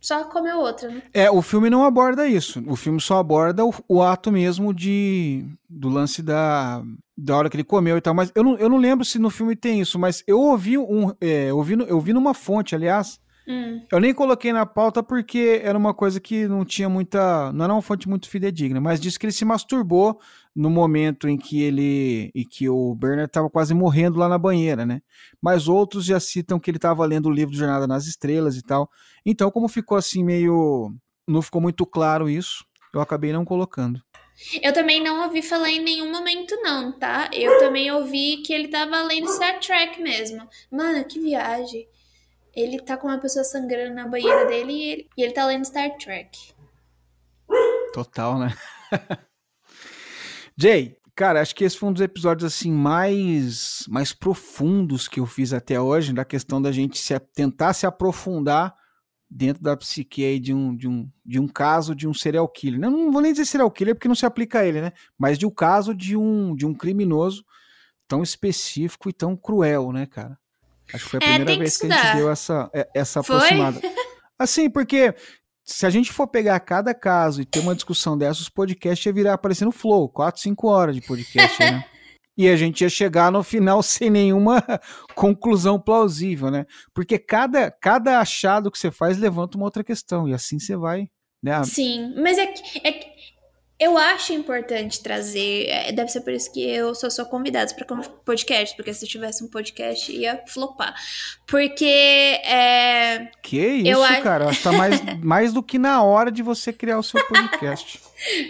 Só comeu outra, né? É, o filme não aborda isso. O filme só aborda o, o ato mesmo de do lance da, da hora que ele comeu e tal. Mas eu não, eu não lembro se no filme tem isso, mas eu ouvi um. É, eu, vi, eu vi numa fonte, aliás. Hum. Eu nem coloquei na pauta porque era uma coisa que não tinha muita. Não era uma fonte muito fidedigna, mas disse que ele se masturbou no momento em que ele. e que o Bernard estava quase morrendo lá na banheira, né? Mas outros já citam que ele estava lendo o livro Jornada nas Estrelas e tal. Então, como ficou assim meio. Não ficou muito claro isso, eu acabei não colocando. Eu também não ouvi falar em nenhum momento, não, tá? Eu também ouvi que ele tava lendo Star Trek mesmo. Mano, que viagem. Ele tá com uma pessoa sangrando na banheira dele e ele, e ele tá lendo Star Trek. Total, né? Jay, cara, acho que esse foi um dos episódios assim mais mais profundos que eu fiz até hoje, da questão da gente se, tentar se aprofundar dentro da psique aí de um, de, um, de um caso de um serial killer. Não, não vou nem dizer serial killer porque não se aplica a ele, né? Mas de um caso de um, de um criminoso tão específico e tão cruel, né, cara? Acho que foi a É, primeira que vez que, a gente deu essa, é- essa Foi? aproximada. Assim, porque se a gente for pegar cada caso e ter uma discussão dessa, os podcasts ia virar aparecendo flow, 4, 5 horas de podcast, né? E a gente ia chegar no final sem nenhuma conclusão plausível, né? Porque cada, cada achado que você faz levanta uma outra questão, e assim você vai, né? Sim, mas é que, é que eu acho importante trazer. é, Deve ser por isso que eu só sou convidada para podcast, porque se eu tivesse um podcast ia flopar. Porque é, Que isso, Eu cara? Acho que tá mais, mais do que na hora de você criar o seu podcast.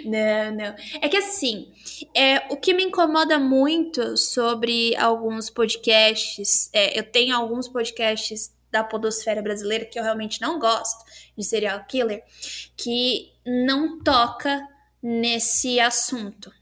Não, não. É que assim, é, o que me incomoda muito sobre alguns podcasts, é, eu tenho alguns podcasts da podosfera brasileira que eu realmente não gosto de serial killer, que não toca nesse assunto.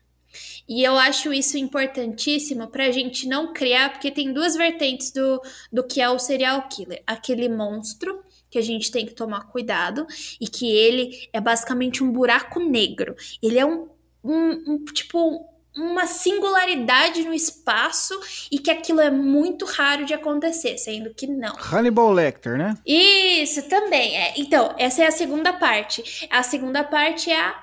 E eu acho isso importantíssimo pra gente não criar, porque tem duas vertentes do, do que é o serial killer. Aquele monstro que a gente tem que tomar cuidado e que ele é basicamente um buraco negro. Ele é um, um, um, tipo uma singularidade no espaço e que aquilo é muito raro de acontecer, sendo que não. Hannibal Lecter, né? Isso também. É. Então, essa é a segunda parte. A segunda parte é a,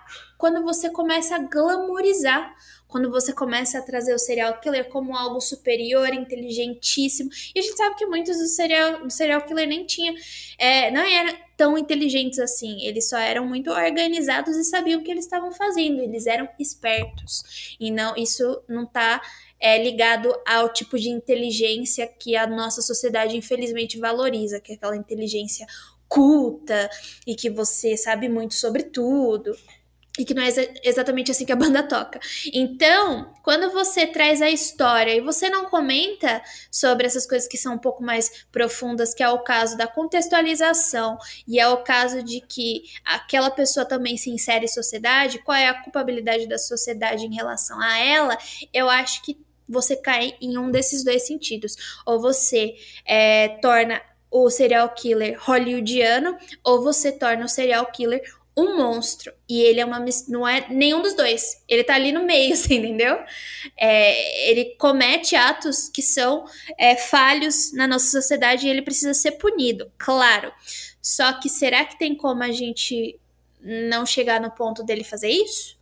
quando você começa a glamorizar. Quando você começa a trazer o serial killer como algo superior, inteligentíssimo. E a gente sabe que muitos do serial, do serial killer nem tinham. É, não eram tão inteligentes assim. Eles só eram muito organizados e sabiam o que eles estavam fazendo. Eles eram espertos. E não, isso não tá é, ligado ao tipo de inteligência que a nossa sociedade infelizmente valoriza, que é aquela inteligência culta e que você sabe muito sobre tudo. E que não é exa exatamente assim que a banda toca. Então, quando você traz a história e você não comenta sobre essas coisas que são um pouco mais profundas, que é o caso da contextualização e é o caso de que aquela pessoa também se insere em sociedade, qual é a culpabilidade da sociedade em relação a ela, eu acho que você cai em um desses dois sentidos. Ou você é, torna o serial killer hollywoodiano, ou você torna o serial killer um monstro. E ele é uma. Não é nenhum dos dois. Ele tá ali no meio, assim, entendeu? É, ele comete atos que são é, falhos na nossa sociedade e ele precisa ser punido, claro. Só que será que tem como a gente não chegar no ponto dele fazer isso?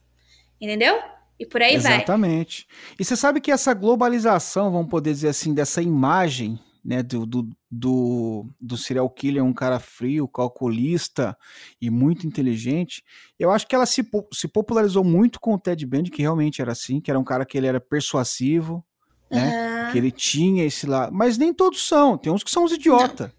Entendeu? E por aí Exatamente. vai. Exatamente. E você sabe que essa globalização, vamos poder dizer assim, dessa imagem né, do, do, do, do serial killer, um cara frio, calculista e muito inteligente, eu acho que ela se, se popularizou muito com o Ted Bundy, que realmente era assim, que era um cara que ele era persuasivo, né, uhum. que ele tinha esse lá, mas nem todos são, tem uns que são os idiota.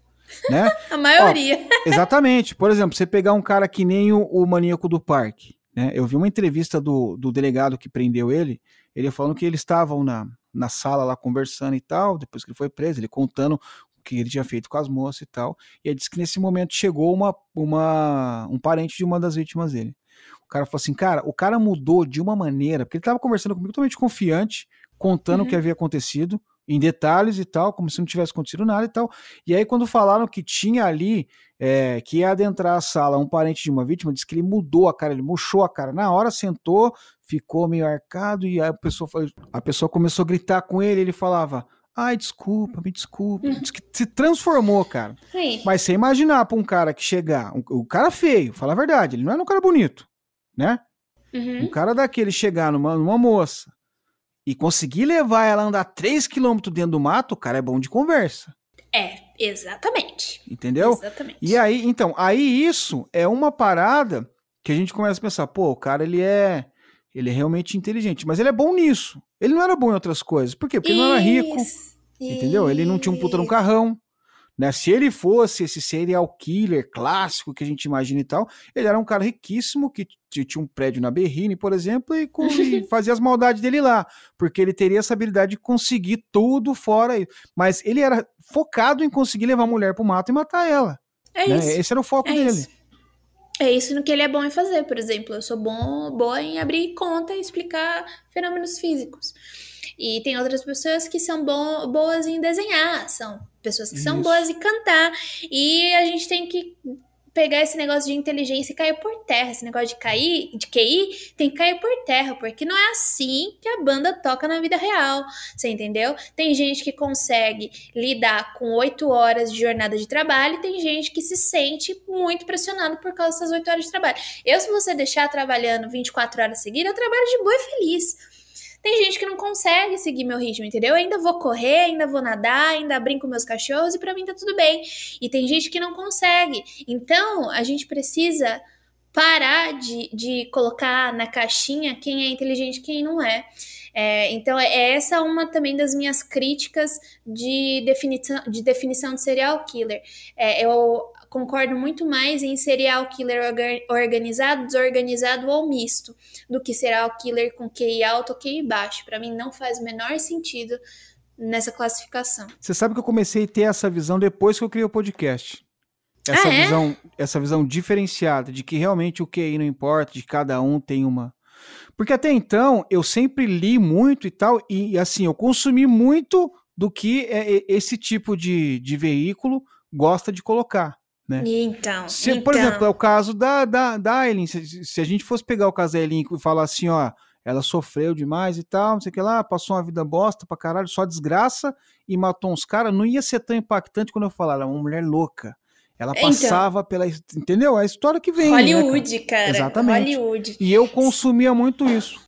Né? A maioria. Ó, exatamente. Por exemplo, você pegar um cara que nem o, o maníaco do parque, né? Eu vi uma entrevista do, do delegado que prendeu ele, ele falando que eles estavam na, na sala lá conversando e tal, depois que ele foi preso, ele contando o que ele tinha feito com as moças e tal. E ele disse que nesse momento chegou uma, uma, um parente de uma das vítimas dele. O cara falou assim, cara, o cara mudou de uma maneira, porque ele estava conversando comigo totalmente confiante, contando uhum. o que uhum. havia acontecido, em detalhes e tal, como se não tivesse acontecido nada e tal. E aí, quando falaram que tinha ali, é, que ia adentrar a sala um parente de uma vítima, disse que ele mudou a cara, ele murchou a cara. Na hora sentou, ficou meio arcado e aí a pessoa, a pessoa começou a gritar com ele. Ele falava: Ai, desculpa, me desculpa. Uhum. que se transformou, cara. Sim. Mas você imaginar pra um cara que chegar, um, o cara feio, fala a verdade, ele não é um cara bonito, né? Uhum. Um cara daquele chegar numa, numa moça e conseguir levar ela a andar 3 km dentro do mato, o cara é bom de conversa. É, exatamente. Entendeu? Exatamente. E aí, então, aí isso é uma parada que a gente começa a pensar, pô, o cara ele é ele é realmente inteligente, mas ele é bom nisso. Ele não era bom em outras coisas. Por quê? Porque ele não era rico. Entendeu? Ele não tinha um puta no carrão. Né? Se ele fosse esse serial killer clássico que a gente imagina e tal, ele era um cara riquíssimo que tinha um prédio na Berrine, por exemplo, e, com, e fazia as maldades dele lá, porque ele teria essa habilidade de conseguir tudo fora. Mas ele era focado em conseguir levar a mulher pro mato e matar ela. É né? isso. Esse era o foco é dele. Isso. É isso no que ele é bom em fazer, por exemplo. Eu sou bom, boa em abrir conta e explicar fenômenos físicos. E tem outras pessoas que são bo boas em desenhar, são pessoas que Isso. são boas em cantar. E a gente tem que pegar esse negócio de inteligência e cair por terra. Esse negócio de cair, de QI, tem que cair por terra, porque não é assim que a banda toca na vida real. Você entendeu? Tem gente que consegue lidar com oito horas de jornada de trabalho e tem gente que se sente muito pressionado por causa dessas oito horas de trabalho. Eu, se você deixar trabalhando 24 horas seguidas, eu trabalho de boa e feliz. Tem gente que não consegue seguir meu ritmo, entendeu? Eu ainda vou correr, ainda vou nadar, ainda brinco com meus cachorros e para mim tá tudo bem. E tem gente que não consegue. Então, a gente precisa parar de, de colocar na caixinha quem é inteligente e quem não é. É, então, é essa uma também das minhas críticas de definição de, definição de serial killer. É, eu concordo muito mais em serial killer organizado, desorganizado ou misto, do que serial killer com QI alto ou QI baixo. Para mim não faz o menor sentido nessa classificação. Você sabe que eu comecei a ter essa visão depois que eu criei o podcast. Essa ah, é? visão, essa visão diferenciada de que realmente o QI não importa, de cada um tem uma porque até então eu sempre li muito e tal, e assim, eu consumi muito do que é, esse tipo de, de veículo gosta de colocar. Né? Então, se, então. Por exemplo, é o caso da, da, da Aileen. Se, se, a gente fosse pegar o caso da Aileen e falar assim, ó, ela sofreu demais e tal, não sei o que lá, passou uma vida bosta pra caralho, só desgraça e matou uns caras, não ia ser tão impactante quando eu falar, ela é uma mulher louca. Ela então. passava então, pela. Entendeu? É a história que vem. Hollywood, né, cara? Exatamente. Hollywood. E eu consumia muito isso.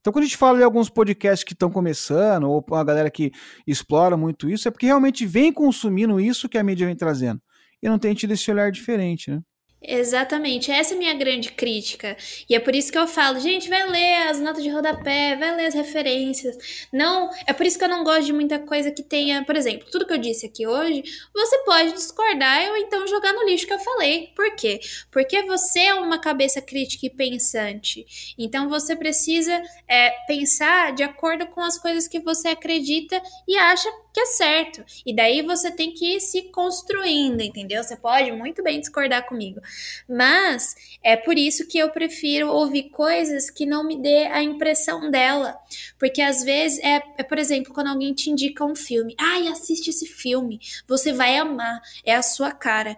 Então, quando a gente fala de alguns podcasts que estão começando, ou a galera que explora muito isso, é porque realmente vem consumindo isso que a mídia vem trazendo e não tem tido esse olhar diferente, né? Exatamente, essa é a minha grande crítica. E é por isso que eu falo, gente, vai ler as notas de rodapé, vai ler as referências. Não, é por isso que eu não gosto de muita coisa que tenha, por exemplo, tudo que eu disse aqui hoje, você pode discordar ou então jogar no lixo que eu falei. Por quê? Porque você é uma cabeça crítica e pensante. Então você precisa é, pensar de acordo com as coisas que você acredita e acha que é certo. E daí você tem que ir se construindo, entendeu? Você pode muito bem discordar comigo, Mas é por isso que eu prefiro ouvir coisas que não me dê a impressão dela. Porque às vezes é, é por exemplo, quando alguém te indica um filme. Ai, assiste esse filme. Você vai amar. É a sua cara.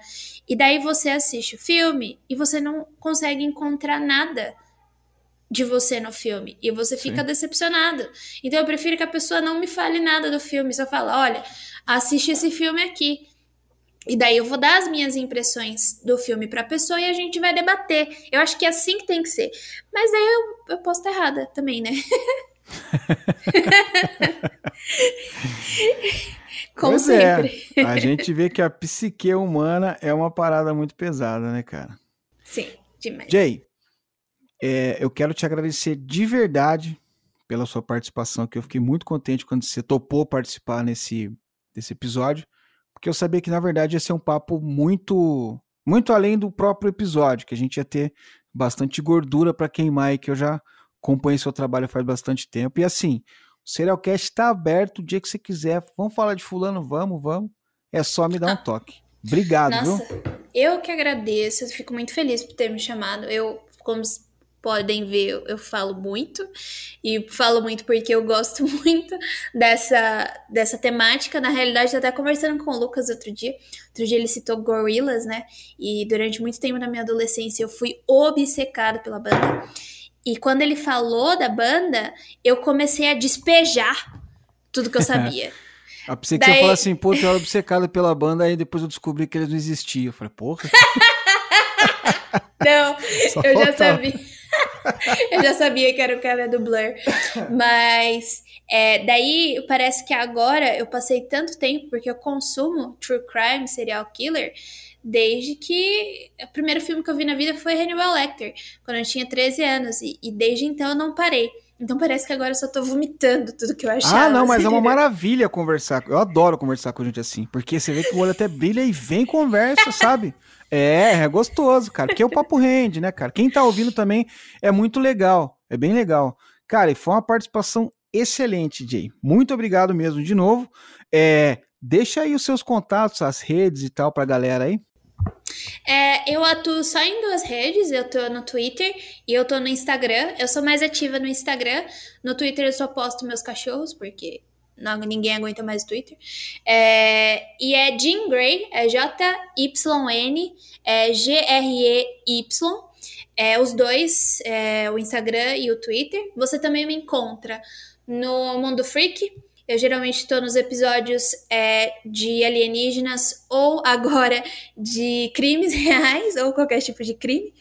E daí você assiste o filme e você não consegue encontrar nada de você no filme. E você fica Sim. decepcionado. Então eu prefiro que a pessoa não me fale nada do filme. Só fala, olha, assiste esse filme aqui. E daí eu vou dar as minhas impressões do filme pra pessoa e a gente vai debater. Eu acho que é assim que tem que ser. Mas daí eu, eu posso estar errada também, né? Como pois é. sempre. É. A gente vê que a psique humana é uma parada muito pesada, né, cara? Sim, demais. Jay, é, eu quero te agradecer de verdade pela sua participação, que eu fiquei muito contente quando você topou participar nesse, desse episódio, porque eu sabia que na verdade ia ser um papo muito muito além do próprio episódio, que a gente ia ter bastante gordura para queimar e que eu já acompanho seu trabalho faz bastante tempo. E assim, o Serialcast está aberto o dia que você quiser. Vamos falar de fulano, vamos, vamos. É só me dar um toque. Obrigado, Nossa, viu? Eu que agradeço, eu fico muito feliz por ter me chamado. Eu, como podem ver, eu, falo muito. E falo muito porque eu gosto muito dessa, dessa temática. Na realidade, até conversando com o Lucas outro dia. Outro dia ele citou Gorillaz, né? E durante muito tempo na minha adolescência eu fui obcecada pela banda. E quando ele falou da banda, eu comecei a despejar tudo que eu sabia. Eu pensei que Daí... você falar assim, pô, eu era obcecada pela banda, aí depois eu descobri que eles não existiam. Eu falei, porra. não, eu já sabia. eu já sabia que era o cara do Blur. Mas é, daí parece que agora eu passei tanto tempo porque eu consumo true crime, serial killer, desde que o primeiro filme que eu vi na vida foi Hannibal Lecter, quando eu tinha 13 anos. E, e desde então eu não parei. Então parece que agora eu só tô vomitando tudo que eu achava. Ah, não, mas é uma maravilha conversar. Eu adoro conversar com gente assim, porque você vê que o olho até brilha e vem conversa, sabe? É, é gostoso, cara. Porque o papo rende, né, cara? Quem tá ouvindo também é muito legal. É bem legal. Cara, e foi uma participação excelente, Jay. Muito obrigado mesmo de novo. É, deixa aí os seus contatos, as redes e tal pra galera aí. É, eu atuo só em duas redes, eu tô no Twitter e eu tô no Instagram. Eu sou mais ativa no Instagram. No Twitter eu só posto meus cachorros, porque não, ninguém aguenta mais o Twitter. É, e é Jean Grey, é J-Y-N, é G-R-E-Y. É, os dois, é, o Instagram e o Twitter. Você também me encontra no Mundo Freak. Eu geralmente estou nos episódios é, de alienígenas ou agora de crimes reais ou qualquer tipo de crime.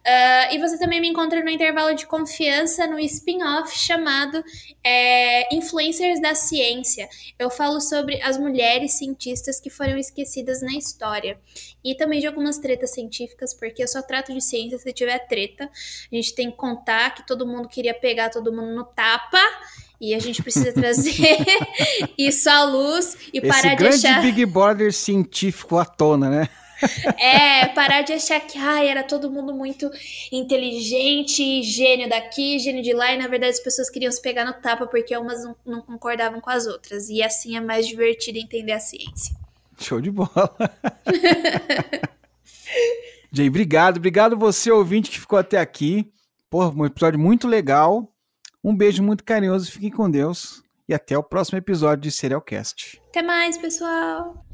Uh, e você também me encontra no intervalo de confiança no spin-off chamado é, Influencers da Ciência. Eu falo sobre as mulheres cientistas que foram esquecidas na história. E também de algumas tretas científicas, porque eu só trato de ciência se tiver treta. A gente tem que contar que todo mundo queria pegar todo mundo no tapa. E a gente precisa trazer isso à luz e Esse parar de achar. grande Big Brother científico à tona, né? É, parar de achar que ai, era todo mundo muito inteligente, gênio daqui, gênio de lá, e na verdade as pessoas queriam se pegar no tapa porque umas não, não concordavam com as outras. E assim é mais divertido entender a ciência. Show de bola. Jay, obrigado. Obrigado você, ouvinte, que ficou até aqui. Porra, um episódio muito legal. Um beijo muito carinhoso, fiquem com Deus. E até o próximo episódio de Serialcast. Até mais, pessoal!